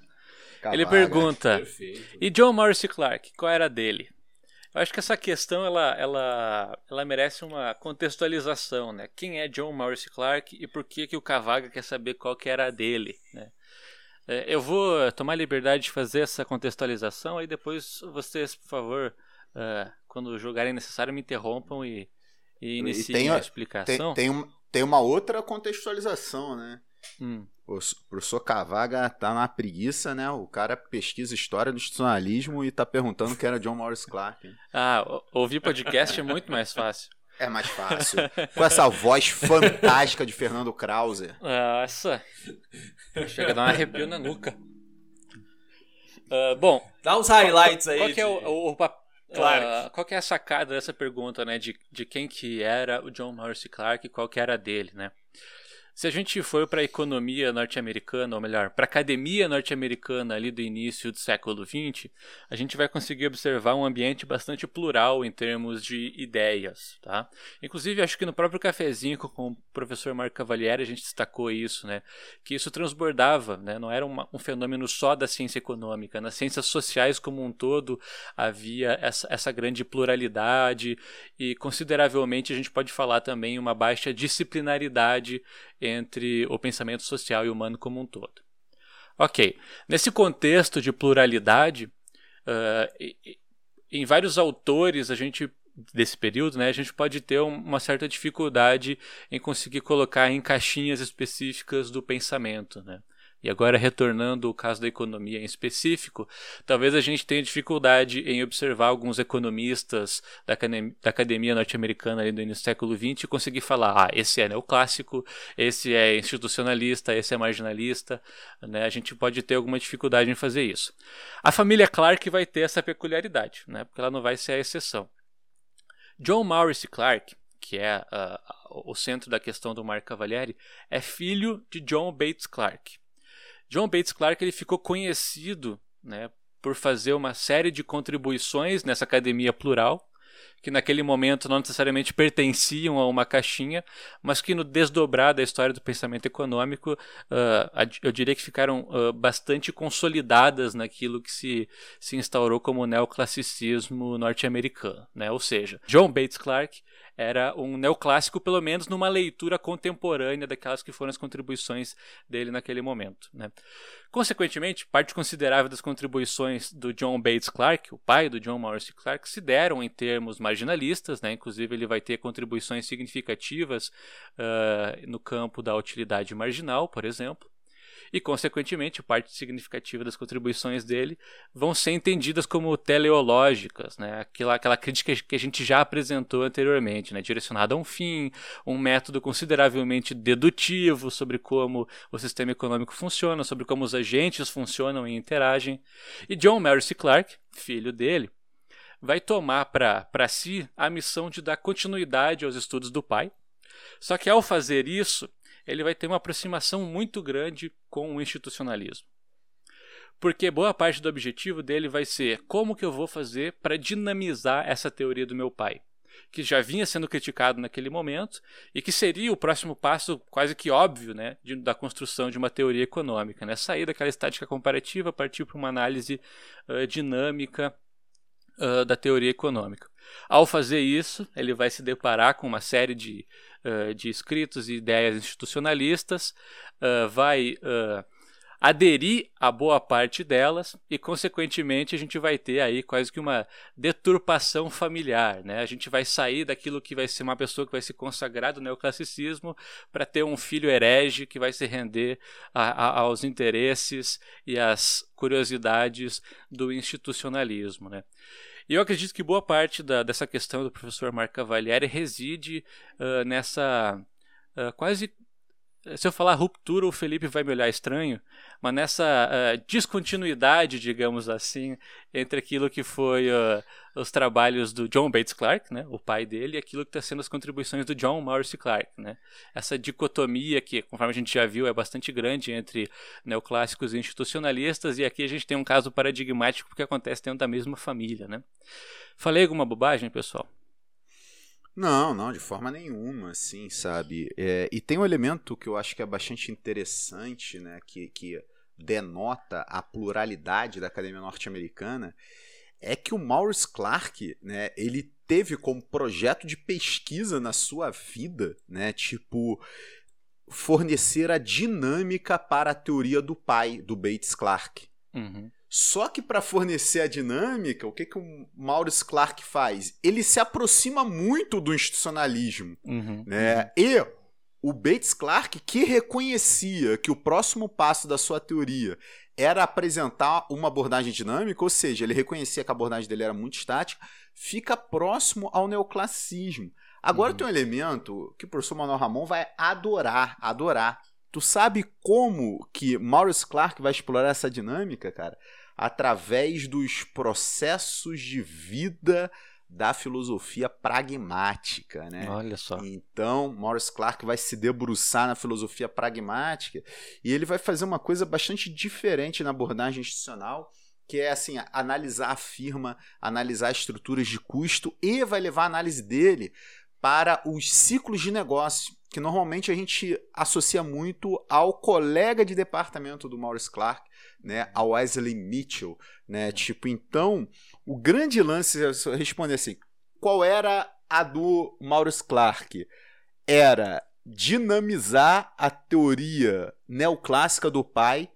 Cavaga. Ele pergunta: Perfeito. E John Morris Clark, qual era dele? Eu acho que essa questão ela, ela, ela merece uma contextualização, né? Quem é John Morris Clark e por que, que o Cavaga quer saber qual que era a dele, né? É, eu vou tomar a liberdade de fazer essa contextualização, aí depois vocês, por favor, uh, quando julgarem necessário, me interrompam e, e iniciem a explicação. Tem, tem, tem, uma outra contextualização, né? Hum. O professor Cavaga tá na preguiça, né? O cara pesquisa história do institucionalismo e tá perguntando que era John Morris Clark. Hein? Ah, ouvir podcast é muito mais fácil. É mais fácil. Com essa voz fantástica de Fernando Krause. Nossa. Chega a dar um arrepio na nuca. Uh, bom. Dá uns highlights aí. Qual que é o, o, o claro. uh, qual que é a sacada dessa pergunta, né? De, de quem que era o John Morris Clark e qual que era dele, né? Se a gente for para a economia norte-americana, ou melhor, para a academia norte-americana ali do início do século XX, a gente vai conseguir observar um ambiente bastante plural em termos de ideias, tá? Inclusive, acho que no próprio cafezinho com o professor Marco Cavalieri a gente destacou isso, né? Que isso transbordava, né? Não era uma, um fenômeno só da ciência econômica. Nas ciências sociais como um todo havia essa, essa grande pluralidade e consideravelmente a gente pode falar também uma baixa disciplinaridade entre o pensamento social e humano como um todo. Ok, nesse contexto de pluralidade, uh, em vários autores a gente desse período, né, a gente pode ter uma certa dificuldade em conseguir colocar em caixinhas específicas do pensamento, né? E agora, retornando ao caso da economia em específico, talvez a gente tenha dificuldade em observar alguns economistas da, da academia norte-americana do início do século XX e conseguir falar: ah, esse é neoclássico, esse é institucionalista, esse é marginalista. Né? A gente pode ter alguma dificuldade em fazer isso. A família Clark vai ter essa peculiaridade, né? porque ela não vai ser a exceção. John Maurice Clark, que é uh, o centro da questão do Mark Cavalieri, é filho de John Bates Clark. John Bates Clark ele ficou conhecido né, por fazer uma série de contribuições nessa academia plural, que naquele momento não necessariamente pertenciam a uma caixinha, mas que no desdobrar da história do pensamento econômico, uh, eu diria que ficaram uh, bastante consolidadas naquilo que se, se instaurou como neoclassicismo norte-americano. Né? Ou seja, John Bates Clark era um neoclássico, pelo menos numa leitura contemporânea daquelas que foram as contribuições dele naquele momento. Né? Consequentemente, parte considerável das contribuições do John Bates Clark, o pai do John Morris Clark, se deram em termos marginalistas, né? inclusive ele vai ter contribuições significativas uh, no campo da utilidade marginal, por exemplo e, consequentemente, parte significativa das contribuições dele vão ser entendidas como teleológicas, né? aquela, aquela crítica que a gente já apresentou anteriormente, né? direcionada a um fim, um método consideravelmente dedutivo sobre como o sistema econômico funciona, sobre como os agentes funcionam e interagem. E John Mercy Clark, filho dele, vai tomar para si a missão de dar continuidade aos estudos do pai. Só que ao fazer isso, ele vai ter uma aproximação muito grande com o institucionalismo. Porque boa parte do objetivo dele vai ser como que eu vou fazer para dinamizar essa teoria do meu pai, que já vinha sendo criticado naquele momento e que seria o próximo passo quase que óbvio né, de, da construção de uma teoria econômica, né? sair daquela estática comparativa, partir para uma análise uh, dinâmica uh, da teoria econômica. Ao fazer isso, ele vai se deparar com uma série de uh, de escritos e ideias institucionalistas, uh, vai uh, aderir a boa parte delas e, consequentemente, a gente vai ter aí quase que uma deturpação familiar. Né? A gente vai sair daquilo que vai ser uma pessoa que vai se consagrar do neoclassicismo para ter um filho herege que vai se render a, a, aos interesses e às curiosidades do institucionalismo. Né? E eu acredito que boa parte da, dessa questão do professor Marco Cavalieri reside uh, nessa uh, quase se eu falar ruptura, o Felipe vai me olhar estranho, mas nessa uh, descontinuidade, digamos assim, entre aquilo que foi uh, os trabalhos do John Bates Clark, né, o pai dele, e aquilo que está sendo as contribuições do John Morris Clark. Né? Essa dicotomia que, conforme a gente já viu, é bastante grande entre neoclássicos e institucionalistas, e aqui a gente tem um caso paradigmático que acontece dentro da mesma família. Né? Falei alguma bobagem, pessoal? Não, não, de forma nenhuma, assim, sabe? É, e tem um elemento que eu acho que é bastante interessante, né, que, que denota a pluralidade da academia norte-americana, é que o Maurice Clark, né, ele teve como projeto de pesquisa na sua vida, né, tipo, fornecer a dinâmica para a teoria do pai, do Bates Clark. Uhum. Só que para fornecer a dinâmica, o que, que o Maurice Clark faz? Ele se aproxima muito do institucionalismo. Uhum, né? Uhum. E o Bates Clark, que reconhecia que o próximo passo da sua teoria era apresentar uma abordagem dinâmica, ou seja, ele reconhecia que a abordagem dele era muito estática, fica próximo ao neoclassicismo. Agora uhum. tem um elemento que o professor Manuel Ramon vai adorar, adorar. Tu sabe como que Maurice Clark vai explorar essa dinâmica, cara? Através dos processos de vida da filosofia pragmática, né? Olha só. Então, Maurice Clark vai se debruçar na filosofia pragmática e ele vai fazer uma coisa bastante diferente na abordagem institucional, que é assim, analisar a firma, analisar estruturas de custo e vai levar a análise dele para os ciclos de negócio, que normalmente a gente associa muito ao colega de departamento do Maurice Clark, né, a Wesley Mitchell, né? Tipo, então, o grande lance é responder assim: qual era a do Maurice Clark? Era dinamizar a teoria neoclássica do pai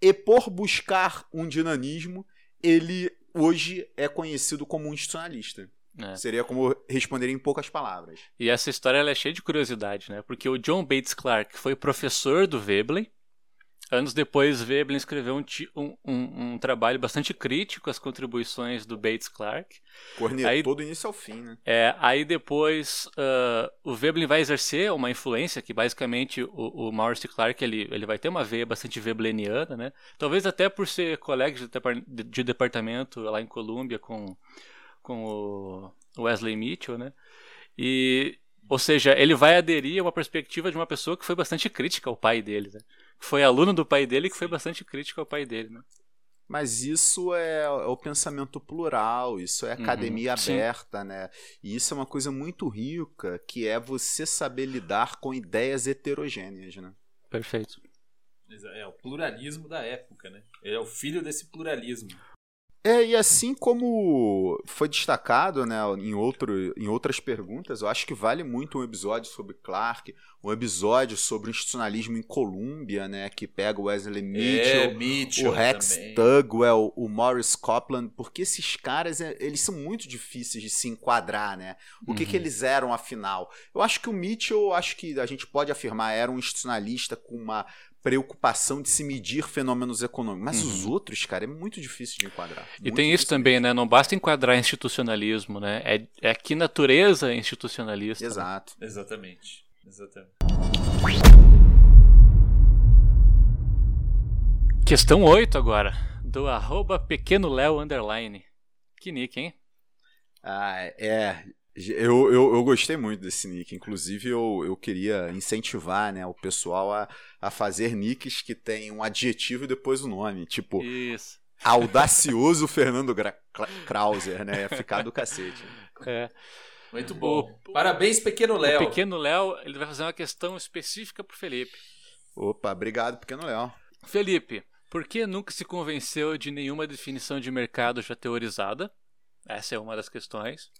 e por buscar um dinamismo, ele hoje é conhecido como um institucionalista. É. Seria como responder em poucas palavras. E essa história é cheia de curiosidade, né? Porque o John Bates Clark foi professor do Veblen, Anos depois, Veblen escreveu um, um, um, um, trabalho bastante crítico às contribuições do Bates Clark. Cornetou do início ao fim, né? É, aí depois uh, o Veblen vai exercer uma influência que basicamente o, o Maurice Clark ele, ele vai ter uma veia bastante vebleniana, né? Talvez até por ser colega de, de departamento lá em Colômbia com, com o Wesley Mitchell, né? E, ou seja, ele vai aderir a uma perspectiva de uma pessoa que foi bastante crítica ao pai dele, né? Foi aluno do pai dele que foi bastante crítico ao pai dele, né? Mas isso é, é o pensamento plural, isso é academia sim. aberta, né? E isso é uma coisa muito rica, que é você saber lidar com ideias heterogêneas, né? Perfeito. Exa- É o pluralismo da época, né? Ele é o filho desse pluralismo. É, e assim como foi destacado né, em, outro, em outras perguntas, eu acho que vale muito um episódio sobre Clark, um episódio sobre o institucionalismo em Colômbia, né, que pega o Wesley Mitchell, é, Mitchell o Rex também. Tugwell, o Morris Copland, porque esses caras, é, eles são muito difíceis de se enquadrar, né? O que, Uhum. que eles eram, afinal? Eu acho que o Mitchell, acho que a gente pode afirmar, era um institucionalista com uma preocupação de se medir fenômenos econômicos. Mas os outros, cara, é muito difícil de enquadrar. Uhum. E tem isso também, né? Não basta enquadrar institucionalismo, né? É, é que natureza é institucionalista. né? Exato. Exatamente. Exatamente. Questão 8 agora. Do arroba pequeno Léo underline. Que nick, hein? Ah, é. Eu, eu, eu gostei muito desse nick. Inclusive, eu, eu queria incentivar né, o pessoal a, a fazer nicks que tem um adjetivo e depois o nome. Tipo, Isso. audacioso Fernando Gra Krauser, né? Ia ficar do cacete. É. Muito bom. Parabéns, pequeno Léo. O pequeno Léo, ele vai fazer uma questão específica pro Felipe. Opa, obrigado, pequeno Léo. Felipe, por que nunca se convenceu de nenhuma definição de mercado já teorizada? Essa é uma das questões.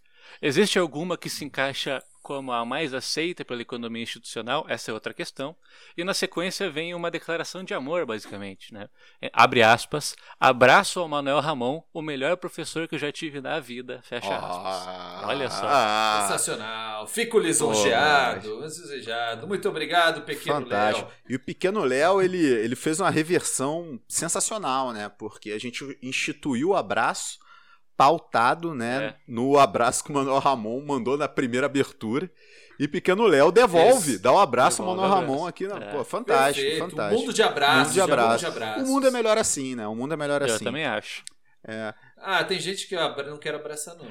Existe alguma que se encaixa como a mais aceita pela economia institucional? Essa é outra questão. E na sequência vem uma declaração de amor, basicamente. Né? É, Abre aspas. Abraço ao Manuel Ramon, o melhor professor que eu já tive na vida. Fecha aspas. Ah, Olha só. ah, Sensacional. Fico lisonjeado, desejado. Muito obrigado, pequeno Fantástico. Léo. E o pequeno Léo, ele, ele fez uma reversão sensacional, né? Porque a gente instituiu o abraço pautado, né? É. No abraço que o Manuel Ramon mandou na primeira abertura. E pequeno Léo devolve, Isso. dá o abraço ao Devolve Manuel o Ramon abraço. aqui. Na... É. Pô, fantástico, Perfeito. fantástico. Um mundo de abraços. Mundo de vamos abraços. de abraços. O mundo é melhor assim, né? O mundo é melhor Eu assim. também acho. É, Ah, tem gente que abra- não quer abraçar, não.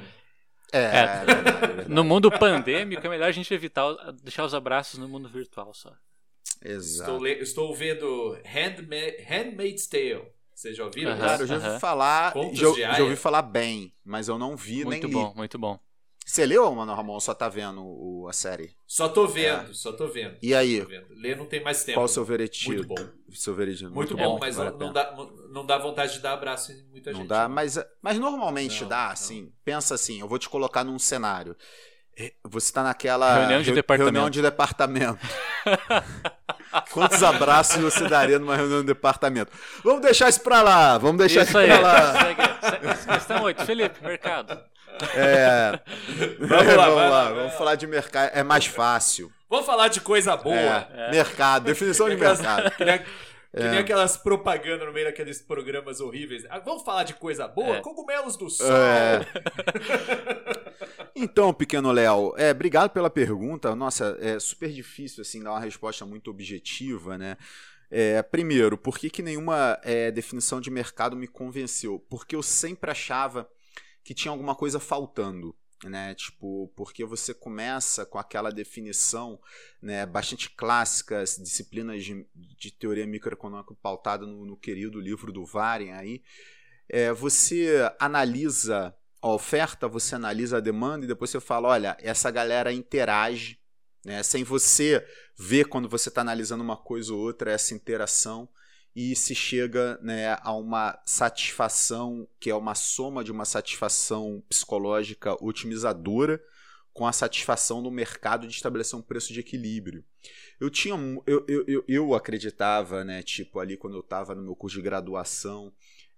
é, É. é verdade, é verdade. No mundo pandêmico é melhor a gente evitar deixar os abraços no mundo virtual só. Exato. Estou, le- estou vendo Handma- Handmaid's Tale. Vocês já ouviram? Aham. Cara, eu já ouvi Aham. falar, já, já ouvi falar bem, mas eu não vi Muito nem bom, li. muito bom. Você leu, Manuel Ramon, ou só tá vendo o- a série? Só tô vendo, só tô vendo. É. E aí? Vendo. Ler não tem mais tempo. Qual o seu veredito? Muito bom. Seu veredito. Muito, bom, bom, mas vale não, dá, não dá vontade de dar abraço em muita Não gente. dá, mas, mas normalmente Não, dá, não. assim. Pensa assim, eu vou te colocar num cenário. Eh, Você tá naquela Reunião de reu- departamento. reunião de departamento. <laughs> Quantos abraços você daria numa reunião de departamento? Vamos deixar isso pra lá, vamos deixar isso, Isso aí. pra lá. Segue. Questão 8. Felipe, mercado. É, <laughs> Vamos lá, <laughs> vamos lá, lá, vamos falar de mercado, é mais fácil. Vamos falar de coisa boa. É, Mercado, definição de mercado. Que É. nem aquelas propagandas no meio daqueles programas horríveis. Ah, vamos falar de coisa boa? É. Cogumelos do sol. É. Então, pequeno Léo, é, obrigado pela pergunta. Nossa, é super difícil assim dar uma resposta muito objetiva, né? É, primeiro, por que, que nenhuma é, definição de mercado me convenceu? Porque eu sempre achava que tinha alguma coisa faltando. Né, tipo, porque você começa com aquela definição né, bastante clássica, as disciplinas de, de teoria microeconômica pautada no, no querido livro do Varen aí, é, você analisa a oferta, você analisa a demanda e depois você fala, olha, essa galera interage, né, sem você ver quando você está analisando uma coisa ou outra essa interação e se chega né, a uma satisfação que é uma soma de uma satisfação psicológica otimizadora com a satisfação no mercado de estabelecer um preço de equilíbrio. Eu tinha eu, eu, eu acreditava, né, tipo ali quando eu estava no meu curso de graduação,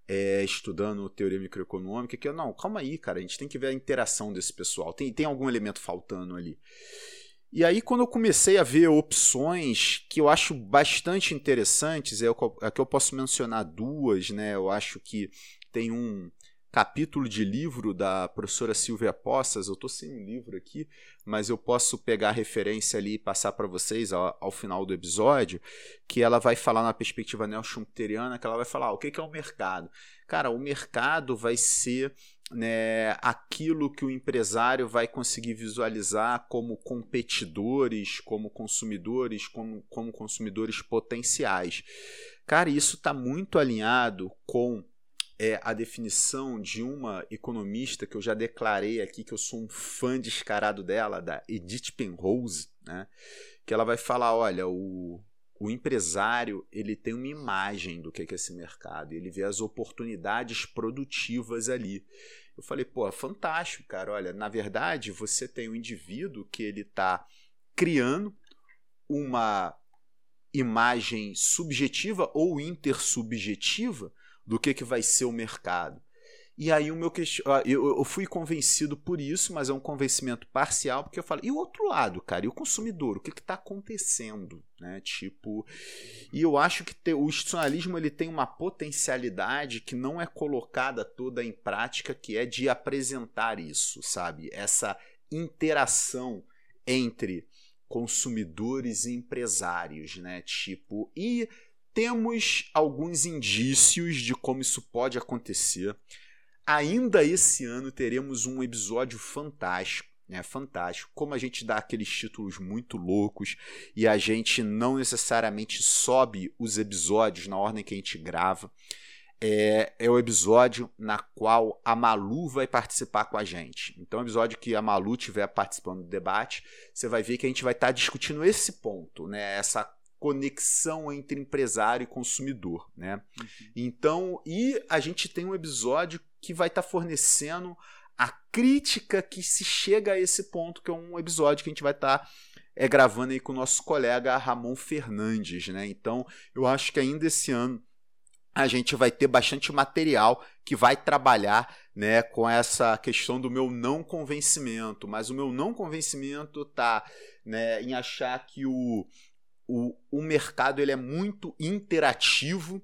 é, estudando teoria microeconômica, que eu, não, calma aí, cara, a gente tem que ver a interação desse pessoal. Tem, tem algum elemento faltando ali. E aí, quando eu comecei a ver opções que eu acho bastante interessantes, é o- aqui eu posso mencionar duas, né? Eu acho que tem um capítulo de livro da professora Silvia Poças, eu estou sem um livro aqui, mas eu posso pegar a referência ali e passar para vocês ao, ao final do episódio, que ela vai falar na perspectiva neo-schumpeteriana, que ela vai falar ah, o que que é o mercado. Cara, o mercado vai ser né, aquilo que o empresário vai conseguir visualizar como competidores, como consumidores, como, como consumidores potenciais. Cara, isso está muito alinhado com é a definição de uma economista que eu já declarei aqui que eu sou um fã descarado dela, da Edith Penrose, né? que ela vai falar, olha, o, o empresário ele tem uma imagem do que é esse mercado, ele vê as oportunidades produtivas ali. Eu falei, pô, fantástico, cara. Olha, na verdade, você tem um indivíduo que ele está criando uma imagem subjetiva ou intersubjetiva do que, que vai ser o mercado. E aí o meu question... Ah, eu, fui convencido por isso, mas é um convencimento parcial, porque eu falei, e o outro lado, cara, e o consumidor, o que está acontecendo? Né? Tipo, e eu acho que o institucionalismo ele tem uma potencialidade que não é colocada toda em prática, que é de apresentar isso, sabe? Essa interação entre consumidores e empresários, né? Tipo, e temos alguns indícios de como isso pode acontecer. Ainda esse ano teremos um episódio fantástico, né? Fantástico. Como a gente dá aqueles títulos muito loucos e a gente não necessariamente sobe os episódios na ordem que a gente grava. É, é, o episódio na qual a Malu vai participar com a gente. Então, o episódio que a Malu estiver participando do debate, você vai ver que a gente vai estar tá discutindo esse ponto, né? Essa conexão entre empresário e consumidor, né? Uhum. Então, e a gente tem um episódio que vai estar tá fornecendo a crítica que se chega a esse ponto, que é um episódio que a gente vai estar tá, é, gravando aí com o nosso colega Ramon Fernandes, né? Então, eu acho que ainda esse ano a gente vai ter bastante material que vai trabalhar né, com essa questão do meu não convencimento, mas o meu não convencimento tá né, em achar que o, o, o mercado ele é muito interativo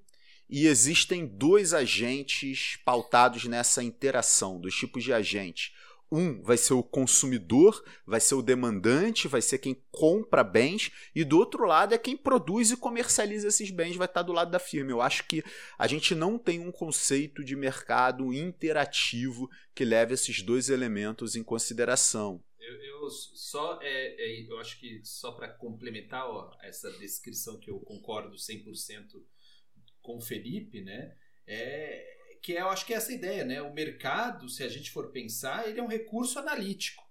e existem dois agentes pautados nessa interação, dos tipos de agente. Um vai ser o consumidor, vai ser o demandante, vai ser quem compra bens, e do outro lado é quem produz e comercializa esses bens, vai estar do lado da firma. Eu acho que a gente não tem um conceito de mercado interativo que leve esses dois elementos em consideração. Eu, eu só é, é, eu acho que só para complementar ó, essa descrição que eu concordo 100% com o Felipe, né? É que eu acho que é essa ideia, né? O mercado, se a gente for pensar, ele é um recurso analítico,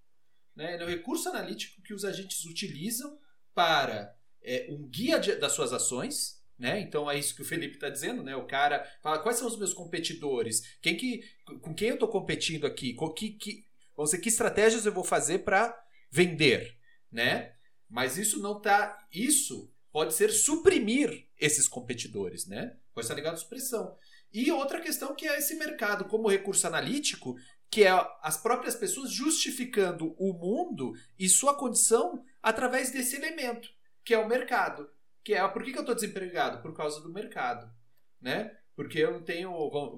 né? Ele é um recurso analítico que os agentes utilizam para é, um guia de, das suas ações, né? Então é isso que o Felipe está dizendo, né? O cara fala quais são os meus competidores, quem que, com quem eu estou competindo aqui, com que, que, Vamos dizer, que estratégias eu vou fazer para vender, né? Mas isso não tá. Isso pode ser suprimir esses competidores, né? Pode estar ligado à supressão. E outra questão que é esse mercado como recurso analítico, que é as próprias pessoas justificando o mundo e sua condição através desse elemento, que é o mercado. Que é por que, que eu estou desempregado? Por causa do mercado, né? Porque eu não tenho,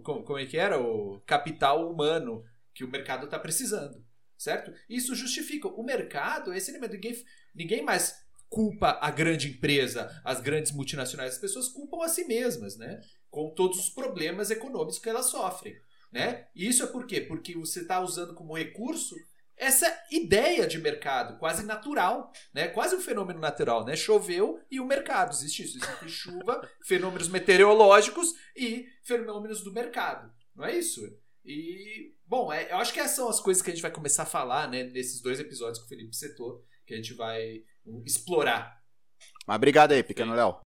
como é que era? O capital humano que o mercado está precisando, certo? Isso justifica. O mercado, esse elemento, ninguém, ninguém mais culpa a grande empresa, as grandes multinacionais, as pessoas culpam a si mesmas, né? Com todos os problemas econômicos que elas sofrem, né? E isso é por quê? Porque você está usando como recurso essa ideia de mercado quase natural, né? Quase um fenômeno natural, né? Choveu e o mercado existe isso, existe chuva, <laughs> fenômenos meteorológicos e fenômenos do mercado, não é isso? E, bom, é, eu acho que essas são as coisas que a gente vai começar a falar, né, nesses dois episódios que o Felipe citou, que a gente vai explorar. Mas obrigado aí, pequeno Léo.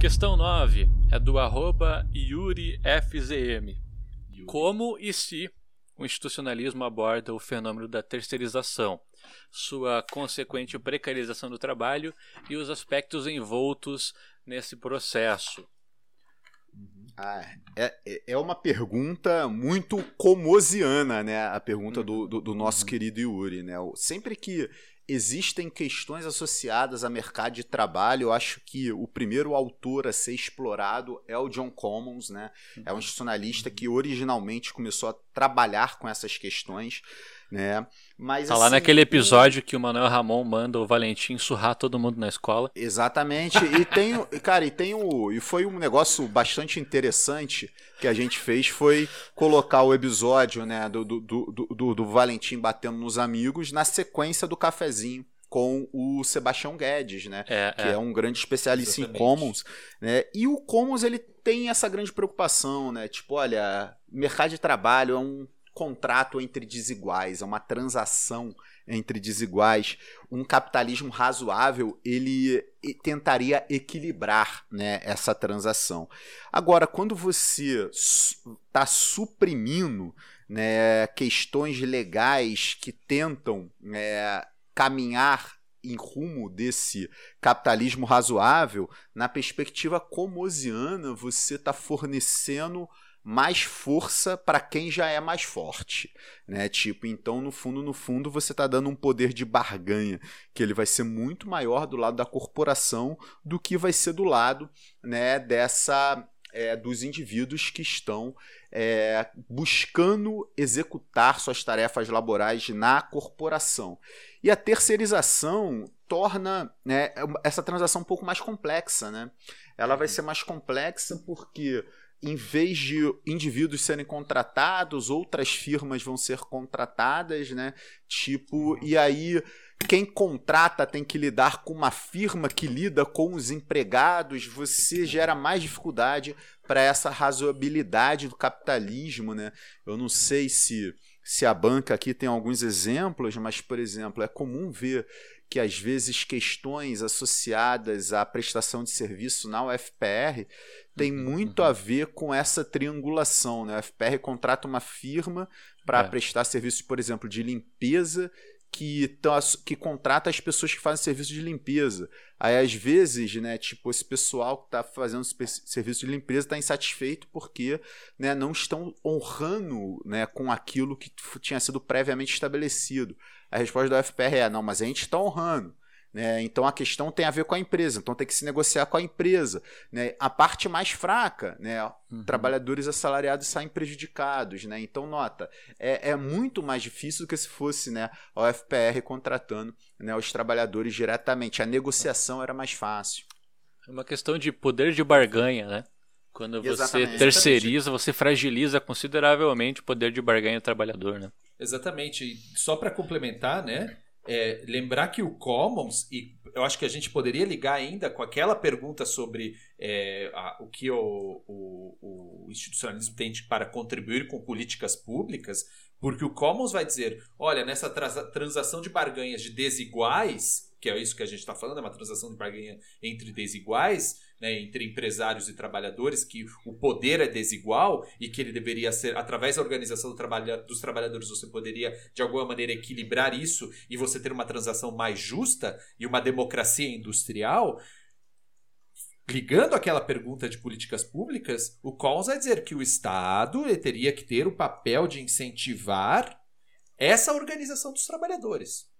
Questão 9 é do arroba YuriFZM. Como e se o institucionalismo aborda o fenômeno da terceirização, sua consequente precarização do trabalho e os aspectos envoltos nesse processo? Ah, é, é, é uma pergunta muito comosiana, né? A pergunta do, do, do nosso uhum. querido Yuri, né? Sempre que existem questões associadas a mercado de trabalho, eu acho que o primeiro autor a ser explorado é o John Commons, né? É um uhum. institucionalista que originalmente começou a trabalhar com essas questões né? Mas, tá assim, lá naquele episódio que o Manuel Ramon manda o Valentim surrar todo mundo na escola. Exatamente. E tem, cara, e tem o e foi um negócio bastante interessante que a gente fez foi colocar o episódio, né, do, do, do, do, do Valentim batendo nos amigos na sequência do cafezinho com o Sebastião Guedes, né? É, que é. um grande especialista Exatamente. em Commons, né? E o Commons ele tem essa grande preocupação, né? Tipo, olha, mercado de trabalho é um contrato entre desiguais, é uma transação entre desiguais. Um capitalismo razoável ele tentaria equilibrar, né, essa transação. Agora, quando você está suprimindo né, questões legais que tentam né, caminhar em rumo desse capitalismo razoável, na perspectiva comosiana, você está fornecendo mais força para quem já é mais forte, né? Tipo, então no fundo, no fundo, você está dando um poder de barganha que ele vai ser muito maior do lado da corporação do que vai ser do lado, né? Dessa é, dos indivíduos que estão é, buscando executar suas tarefas laborais na corporação. E a terceirização torna né, essa transação um pouco mais complexa. Né? Ela vai ser mais complexa porque, em vez de indivíduos serem contratados, outras firmas vão ser contratadas, né? Tipo, e aí quem contrata tem que lidar com uma firma que lida com os empregados, você gera mais dificuldade para essa razoabilidade do capitalismo, né? Eu não sei se se a banca aqui tem alguns exemplos, mas por exemplo, é comum ver que às vezes questões associadas à prestação de serviço na UFPR tem muito a ver com essa triangulação, né? A UFPR contrata uma firma para É. prestar serviços, por exemplo, de limpeza que, tão- que contrata as pessoas que fazem serviço de limpeza. Aí, às vezes, né, tipo, esse pessoal que está fazendo serviço de limpeza está insatisfeito porque né, não estão honrando né, com aquilo que tinha sido previamente estabelecido. A resposta da UFPR é: não, mas a gente está honrando. Né? Então a questão tem a ver com a empresa, então tem que se negociar com a empresa. Né? A parte mais fraca, né? trabalhadores assalariados saem prejudicados. Né? Então, nota, é, é muito mais difícil do que se fosse né, a UFPR contratando né, os trabalhadores diretamente. A negociação era mais fácil. É uma questão de poder de barganha, né? Quando você Exatamente. terceiriza, você fragiliza consideravelmente o poder de barganha do trabalhador, né? Exatamente. E só para complementar, né? É, lembrar que o Commons, e eu acho que a gente poderia ligar ainda com aquela pergunta sobre é, a- o que o, o- o institucionalismo tem para contribuir com políticas públicas, porque o Commons vai dizer: olha, nessa transa- transação de barganhas de desiguais, que é isso que a gente está falando, é uma transação de barganha entre desiguais, né, entre empresários e trabalhadores, que o poder é desigual e que ele deveria ser, através da organização do trabalha, dos trabalhadores, você poderia, de alguma maneira, equilibrar isso e você ter uma transação mais justa e uma democracia industrial. Ligando aquela pergunta de políticas públicas, o Collins vai dizer que o Estado teria que ter o papel de incentivar essa organização dos trabalhadores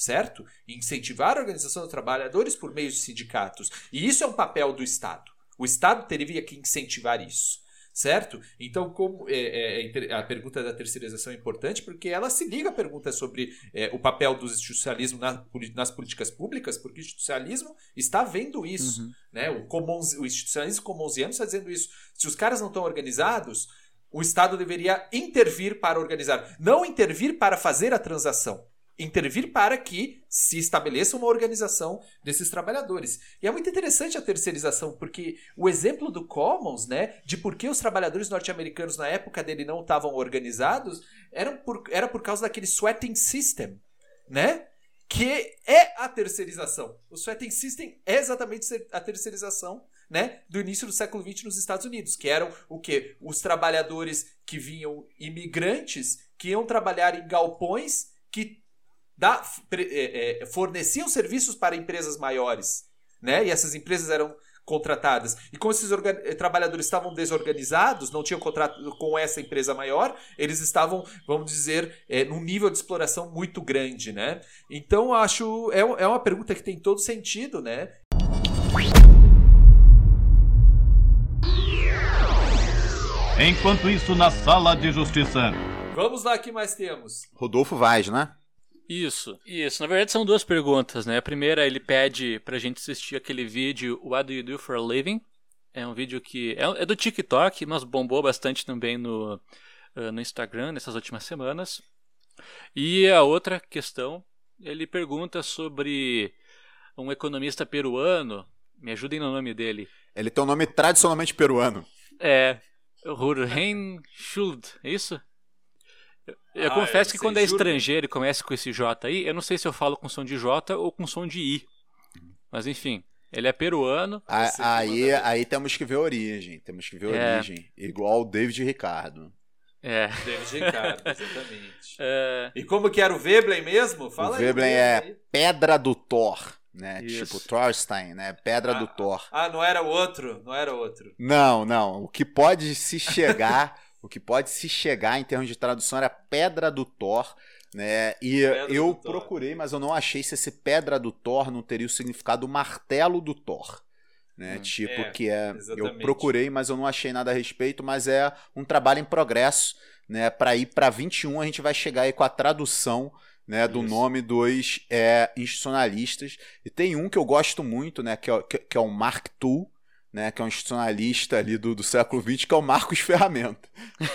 certo? Incentivar a organização dos trabalhadores por meio de sindicatos. E isso é um papel do Estado. O Estado teria que incentivar isso, certo? Então, como é, é, inter- a pergunta da terceirização é importante, porque ela se liga à pergunta sobre é, o papel do institucionalismo na nas políticas públicas, porque o institucionalismo está vendo isso. Né? O, commons, o institucionalismo comonsiano está dizendo isso. Se os caras não estão organizados, o Estado deveria intervir para organizar, não intervir para fazer a transação intervir para que se estabeleça uma organização desses trabalhadores. E é muito interessante a terceirização, porque o exemplo do Commons, né, de por que os trabalhadores norte-americanos na época dele não estavam organizados, era por, era por causa daquele sweating system, né? Que é a terceirização. O sweating system é exatamente a terceirização né, do início do século XX nos Estados Unidos, que eram o quê? Os trabalhadores que vinham imigrantes, que iam trabalhar em galpões que da, é, é, forneciam serviços para empresas maiores, né? E essas empresas eram contratadas. E como esses eh, trabalhadores estavam desorganizados, não tinham contrato com essa empresa maior, eles estavam, vamos dizer, é, num nível de exploração muito grande, né? Então, acho é, é uma pergunta que tem todo sentido, né? Enquanto isso, na sala de justiça. Vamos lá, o que mais temos? Rodolfo Vaz, né? Isso, isso. Na verdade são duas perguntas, né? A primeira, ele pede pra gente assistir aquele vídeo What Do You Do For A Living? É um vídeo que é, é do TikTok, mas bombou bastante também no, uh, no Instagram nessas últimas semanas. E a outra questão ele pergunta sobre um economista peruano. Me ajudem no nome dele. Ele tem um nome tradicionalmente peruano. É. Hurren Schuld, é isso? Eu, Ah, confesso eu que quando é estrangeiro e começa com esse J aí, eu não sei se eu falo com som de J ou com som de I. Mas enfim, ele é peruano. A- aí, aí temos que ver a origem. Temos que ver a É. origem. Igual o David Ricardo. É. David Ricardo, exatamente. <laughs> é, E como que era o Veblen mesmo? Fala o aí. Veblen aí. é Pedra do Thor, né? Isso. Tipo Thorstein, né? Pedra Ah. do Thor. Ah, não era o outro, não era o outro. Não, não. O que pode se chegar, <laughs> o que pode se chegar em termos de tradução era Pedra do Thor, né? E Pedra eu procurei, mas eu não achei se esse Pedra do Thor não teria o significado martelo do Thor. Né? Hum. tipo É, que é, eu exatamente. procurei, mas eu não achei nada a respeito, mas é um trabalho em progresso, né? Para ir para 21 a gente vai chegar aí com a tradução né, do Isso. nome dos é, institucionalistas. E tem um que eu gosto muito, né, que é, o- que, que é o Mark II, né, que é um institucionalista ali do, do século XX, que é o Marcos Ferramenta.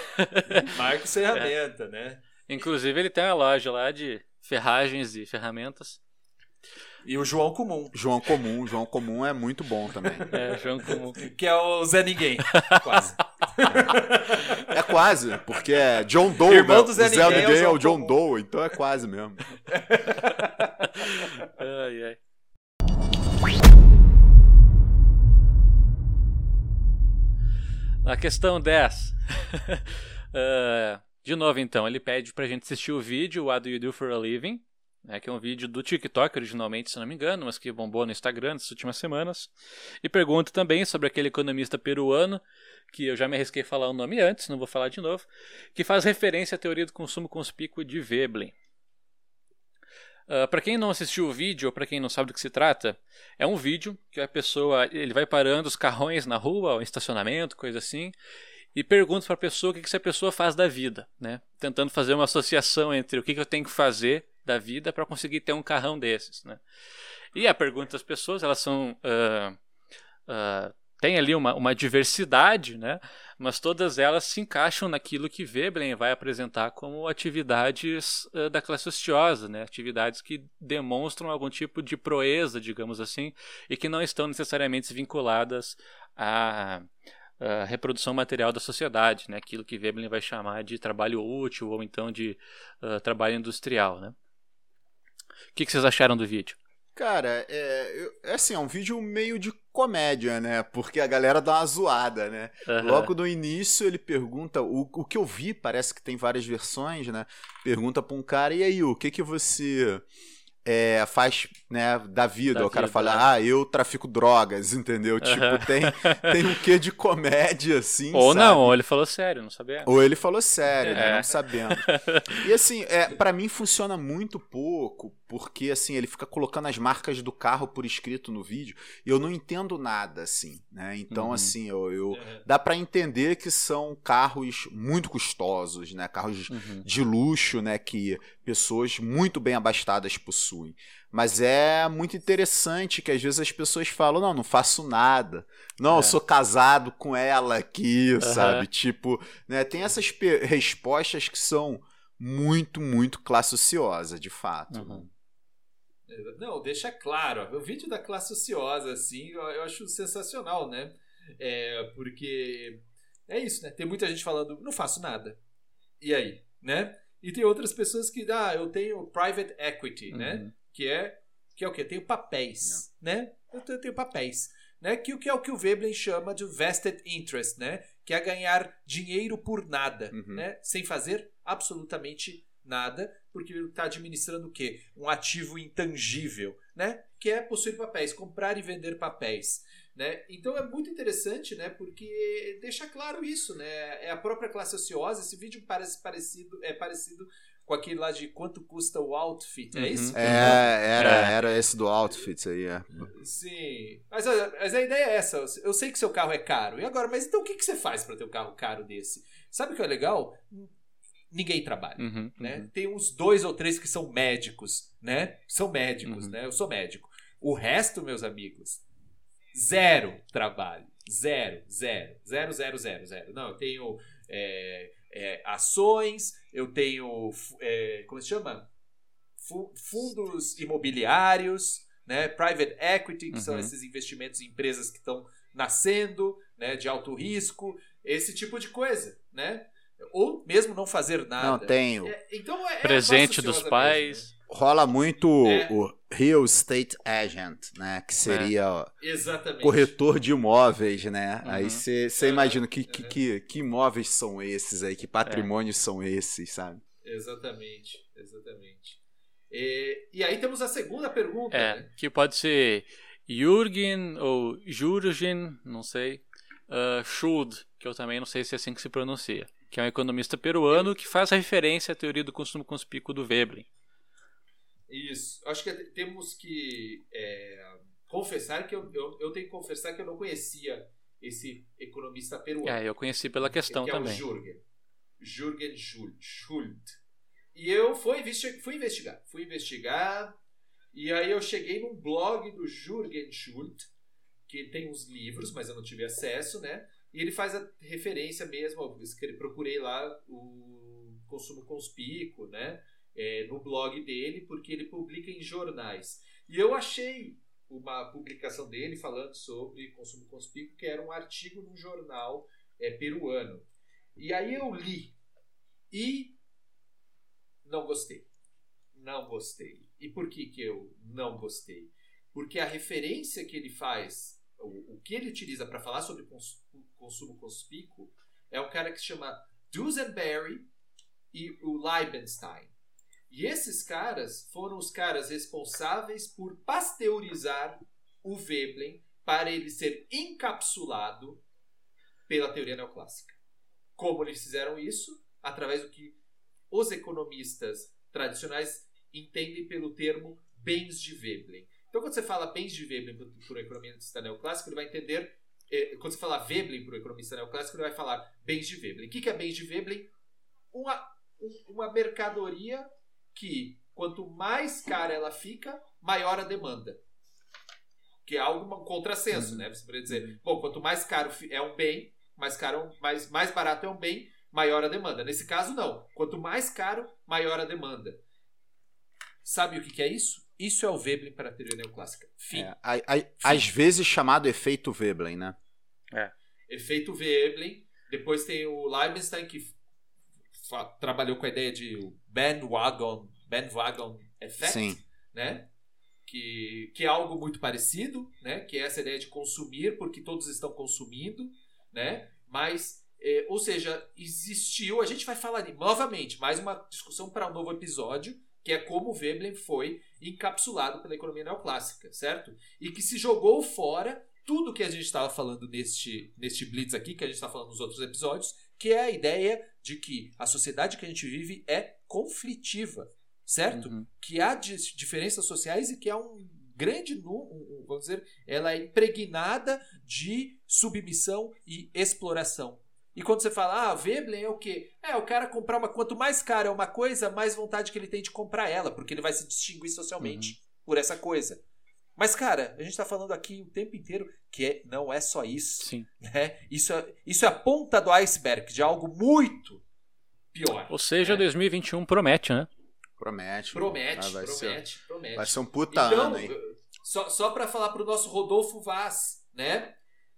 <laughs> Marcos Ferramenta, né? inclusive, ele tem uma loja lá de ferragens e ferramentas. E o João Comum, João Comum, João Comum é muito bom também. É, João Comum. que é o Zé Ninguém, <laughs> quase. É quase, porque é John Doe, Irmão né? do Zé o Zé Ninguém é o Ninguém é João o John Comum. Doe, então é quase mesmo. <laughs> Ai, ai. A questão 10. Ah, <laughs> de novo, então, ele pede pra gente assistir o vídeo What Do You Do For A Living, né, que é um vídeo do TikTok originalmente, se não me engano, mas que bombou no Instagram nas últimas semanas. E pergunta também sobre aquele economista peruano, que eu já me arrisquei a falar o nome antes, não vou falar de novo, que faz referência à teoria do consumo conspícuo de Veblen. Para quem não assistiu o vídeo ou para quem não sabe do que se trata, é um vídeo que a pessoa ele vai parando os carrões na rua, o estacionamento, coisa assim, e pergunta para a pessoa o que, que essa pessoa faz da vida, né? Tentando fazer uma associação entre o que, que eu tenho que fazer da vida para conseguir ter um carrão desses, né? E a pergunta das pessoas, elas são ah, ah, tem ali uma, uma diversidade, né? Mas todas elas se encaixam naquilo que Veblen vai apresentar como atividades ah, da classe ociosa, né? Atividades que demonstram algum tipo de proeza, digamos assim, e que não estão necessariamente vinculadas à, à reprodução material da sociedade, né? Aquilo que Veblen vai chamar de trabalho útil ou então de ah, trabalho industrial, né? O que, que vocês acharam do vídeo? Cara, é, é assim, é um vídeo meio de comédia, né? Porque a galera dá uma zoada, né? Aham. Logo no início ele pergunta, o, o que eu vi, parece que tem várias versões, né? Pergunta pra um cara, e aí, o que que você é, faz né, da vida? Da o cara vida, fala, né? ah, eu trafico drogas, entendeu? Aham. Tipo, tem, <laughs> tem um quê de comédia, assim, Ou sabe? não, ou ele falou sério, não sabia. Ou ele falou sério, né? É. Não sabendo. E assim, é, para mim funciona muito pouco, porque assim, ele fica colocando as marcas do carro por escrito no vídeo, e eu não entendo nada, assim, né? Então, Uhum. assim, eu, eu- É. dá para entender que são carros muito custosos, né? Carros Uhum. de luxo, né? Que pessoas muito bem abastadas possuem. Mas é muito interessante que às vezes as pessoas falam: não, não faço nada. Não, É. eu sou casado com ela aqui, Aham. sabe? Tipo, né? Tem essas respostas que são muito, muito classe ociosa, de fato. Uhum. Não, deixa claro. O vídeo da classe ociosa, assim, eu, eu acho sensacional, né? É, porque é isso, né? Tem muita gente falando, não faço nada. E aí, né? E tem outras pessoas que, ah, eu tenho private equity, né? Uhum. Que é, que é o quê? Eu tenho papéis, né? Eu tenho, eu tenho papéis. Né? Que, o que é o que o Veblen chama de vested interest, né? Que é ganhar dinheiro por nada, Uhum. né? Sem fazer absolutamente nada, porque ele está administrando o quê? Um ativo intangível, né? Que é possuir papéis, comprar e vender papéis. Né? Então é muito interessante, né? Porque deixa claro isso, né? É a própria classe ociosa. Esse vídeo parece parecido, é parecido com aquele lá de quanto custa o outfit, é Uhum. isso? É, era, É. era esse do outfit aí, é. Sim. Mas, a- mas a ideia é essa. Eu sei que seu carro é caro. E agora, mas então o que, que você faz para ter um carro caro desse? Sabe o que é legal? Ninguém trabalha. Uhum. Né? Uhum. Tem uns dois ou três que são médicos, né? São médicos, Uhum. né? Eu sou médico. O resto, meus amigos, zero trabalho. Zero, zero, zero, zero, zero, zero. Não, eu tenho é, é, ações, eu tenho, é, como se chama? fu- fundos imobiliários, né? Private equity, que são Uhum. esses investimentos em empresas que estão nascendo, né? De alto risco, esse tipo de coisa, né? Ou mesmo não fazer nada. Não, tem. o- É, então é, é Presente dos pais. mesmo, né? Rola muito É. o real estate agent, né? Que seria Exatamente. corretor de imóveis, né? Uhum. Aí você imagina que, que, que, que imóveis são esses aí, que patrimônios são esses, sabe? Exatamente, exatamente. E, e aí temos a segunda pergunta, É, né? que pode ser Jürgen ou Jürgen, não sei, uh, Schuld, que eu também não sei se é assim que se pronuncia, que é um economista peruano que faz referência à teoria do consumo conspícuo do Veblen. Isso. Acho que temos que é, confessar que eu, eu, eu tenho que confessar que eu não conhecia esse economista peruano. É, eu conheci pela questão que também. É o Jürgen. Jürgen. Schuld. E eu fui, fui investigar. Fui investigar. E aí eu cheguei num blog do Jürgen Schuld, que tem uns livros, mas eu não tive acesso, né? E ele faz a referência mesmo, eu procurei lá o consumo conspícuo, né? É, no blog dele, porque ele publica em jornais. E eu achei uma publicação dele falando sobre consumo conspícuo, que era um artigo num jornal é, peruano. E aí eu li e não gostei. Não gostei. E por que, que eu não gostei? Porque a referência que ele faz, o, o que ele utiliza para falar sobre consumo conspícuo, é um cara que se chama Dusenberry e o Liebenstein. E esses caras foram os caras responsáveis por pasteurizar o Veblen para ele ser encapsulado pela teoria neoclássica. Como eles fizeram isso? Através do que os economistas tradicionais entendem pelo termo bens de Veblen. Então, quando você fala bens de Veblen para o economista neoclássico, ele vai entender. Eh, quando você fala Veblen para o economista neoclássico, ele vai falar bens de Veblen. O que é bens de Veblen? Uma, um- uma mercadoria que, quanto mais cara ela fica, maior a demanda. Que é algo um contrassenso, né? Você poderia dizer, bom, quanto mais caro é um bem, mais caro, é mais, mais barato é um bem, maior a demanda. Nesse caso, não. Quanto mais caro, maior a demanda. Sabe o que, que é isso? Isso é o Veblen para a teoria neoclássica. Fim. É, a- a- às vezes chamado efeito Veblen, né? Efeito Veblen. Depois tem o Liebenstein, que trabalhou com a ideia de bandwagon, bandwagon effect. Sim. né? Que, que é algo muito parecido, né? Que é essa ideia de consumir porque todos estão consumindo, né? Mas, é, ou seja, existiu. A gente vai falar de- novamente mais uma discussão para um novo episódio, que é como o Veblen foi encapsulado pela economia neoclássica, certo? E que se jogou fora tudo que a gente estava falando neste, neste blitz aqui, que a gente está falando nos outros episódios, que é a ideia de que a sociedade que a gente vive é conflitiva, certo? Uhum. que há diferenças sociais e que há um grande, vamos dizer, ela é impregnada de submissão e exploração. E quando você fala, ah, Veblen é o quê? É, o cara comprar uma. Quanto mais cara é uma coisa, mais vontade que ele tem de comprar ela, porque ele vai se distinguir socialmente por essa coisa. Mas, cara, a gente tá falando aqui o tempo inteiro que é- não é só isso. Sim. Né? Isso, é, isso é a ponta do iceberg de algo muito pior. Ou seja, É. 2021 promete, né? Promete. Promete, Ah, vai ser- promete, promete. Vai ser um puta Então, ano, hein? só, só para falar para o nosso Rodolfo Vaz, né?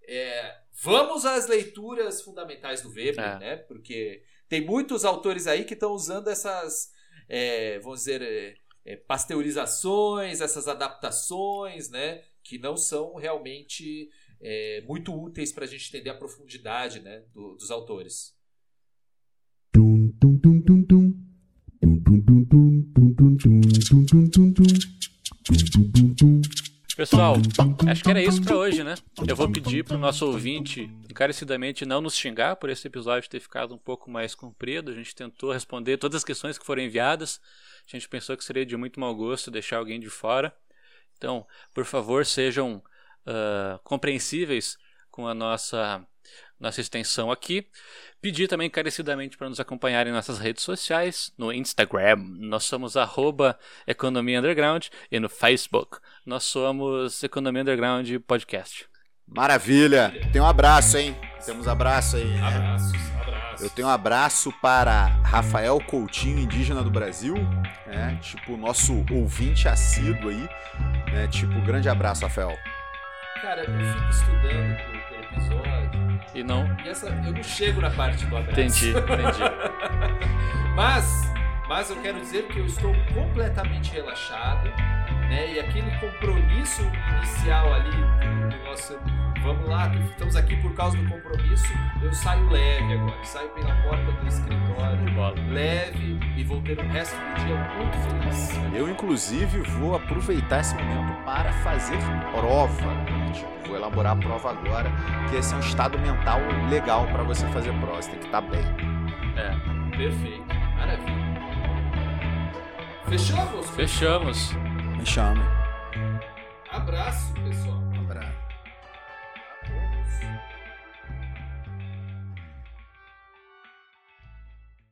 É, vamos às leituras fundamentais do Weber, É. né? Porque tem muitos autores aí que estão usando essas, é, vamos dizer, é, é, pasteurizações, essas adaptações, né? Que não são realmente é, muito úteis para a gente entender a profundidade né, do- dos autores pessoal, acho que era isso para hoje, né? Eu vou pedir pro nosso ouvinte encarecidamente não nos xingar por esse episódio ter ficado um pouco mais comprido. A gente tentou responder todas as questões que foram enviadas. A gente pensou que seria de muito mau gosto deixar alguém de fora. Então, por favor, sejam uh, compreensíveis com a nossa nossa extensão aqui. Pedir também encarecidamente para nos acompanharem em nossas redes sociais, no Instagram, nós somos arroba Economia Underground e no Facebook, nós somos Economia Underground Podcast. Maravilha. Tem um abraço, hein? Temos abraço aí. Abraços, abraços. abraço. Eu tenho um abraço para Rafael Coutinho, indígena do Brasil, né? Tipo, nosso ouvinte assíduo aí. Né? Tipo, grande abraço, Rafael. Cara, eu fico estudando pelo episódio E não. e essa, eu não chego na parte do abraço. Entendi, entendi. <laughs> Mas, mas eu quero dizer que eu estou completamente relaxado, né? E aquele compromisso inicial ali do nosso. Vamos lá, estamos aqui por causa do compromisso. Eu saio leve agora, saio pela porta do escritório, Bola. leve e vou ter o resto do dia muito feliz. Eu, inclusive, vou aproveitar esse momento para fazer prova. né? Tipo, vou elaborar a prova agora, que esse é um estado mental legal para você fazer prova. Você tem que estar bem. É. Perfeito, maravilha. Fechamos? Fechamos. Me chama. Abraço, pessoal.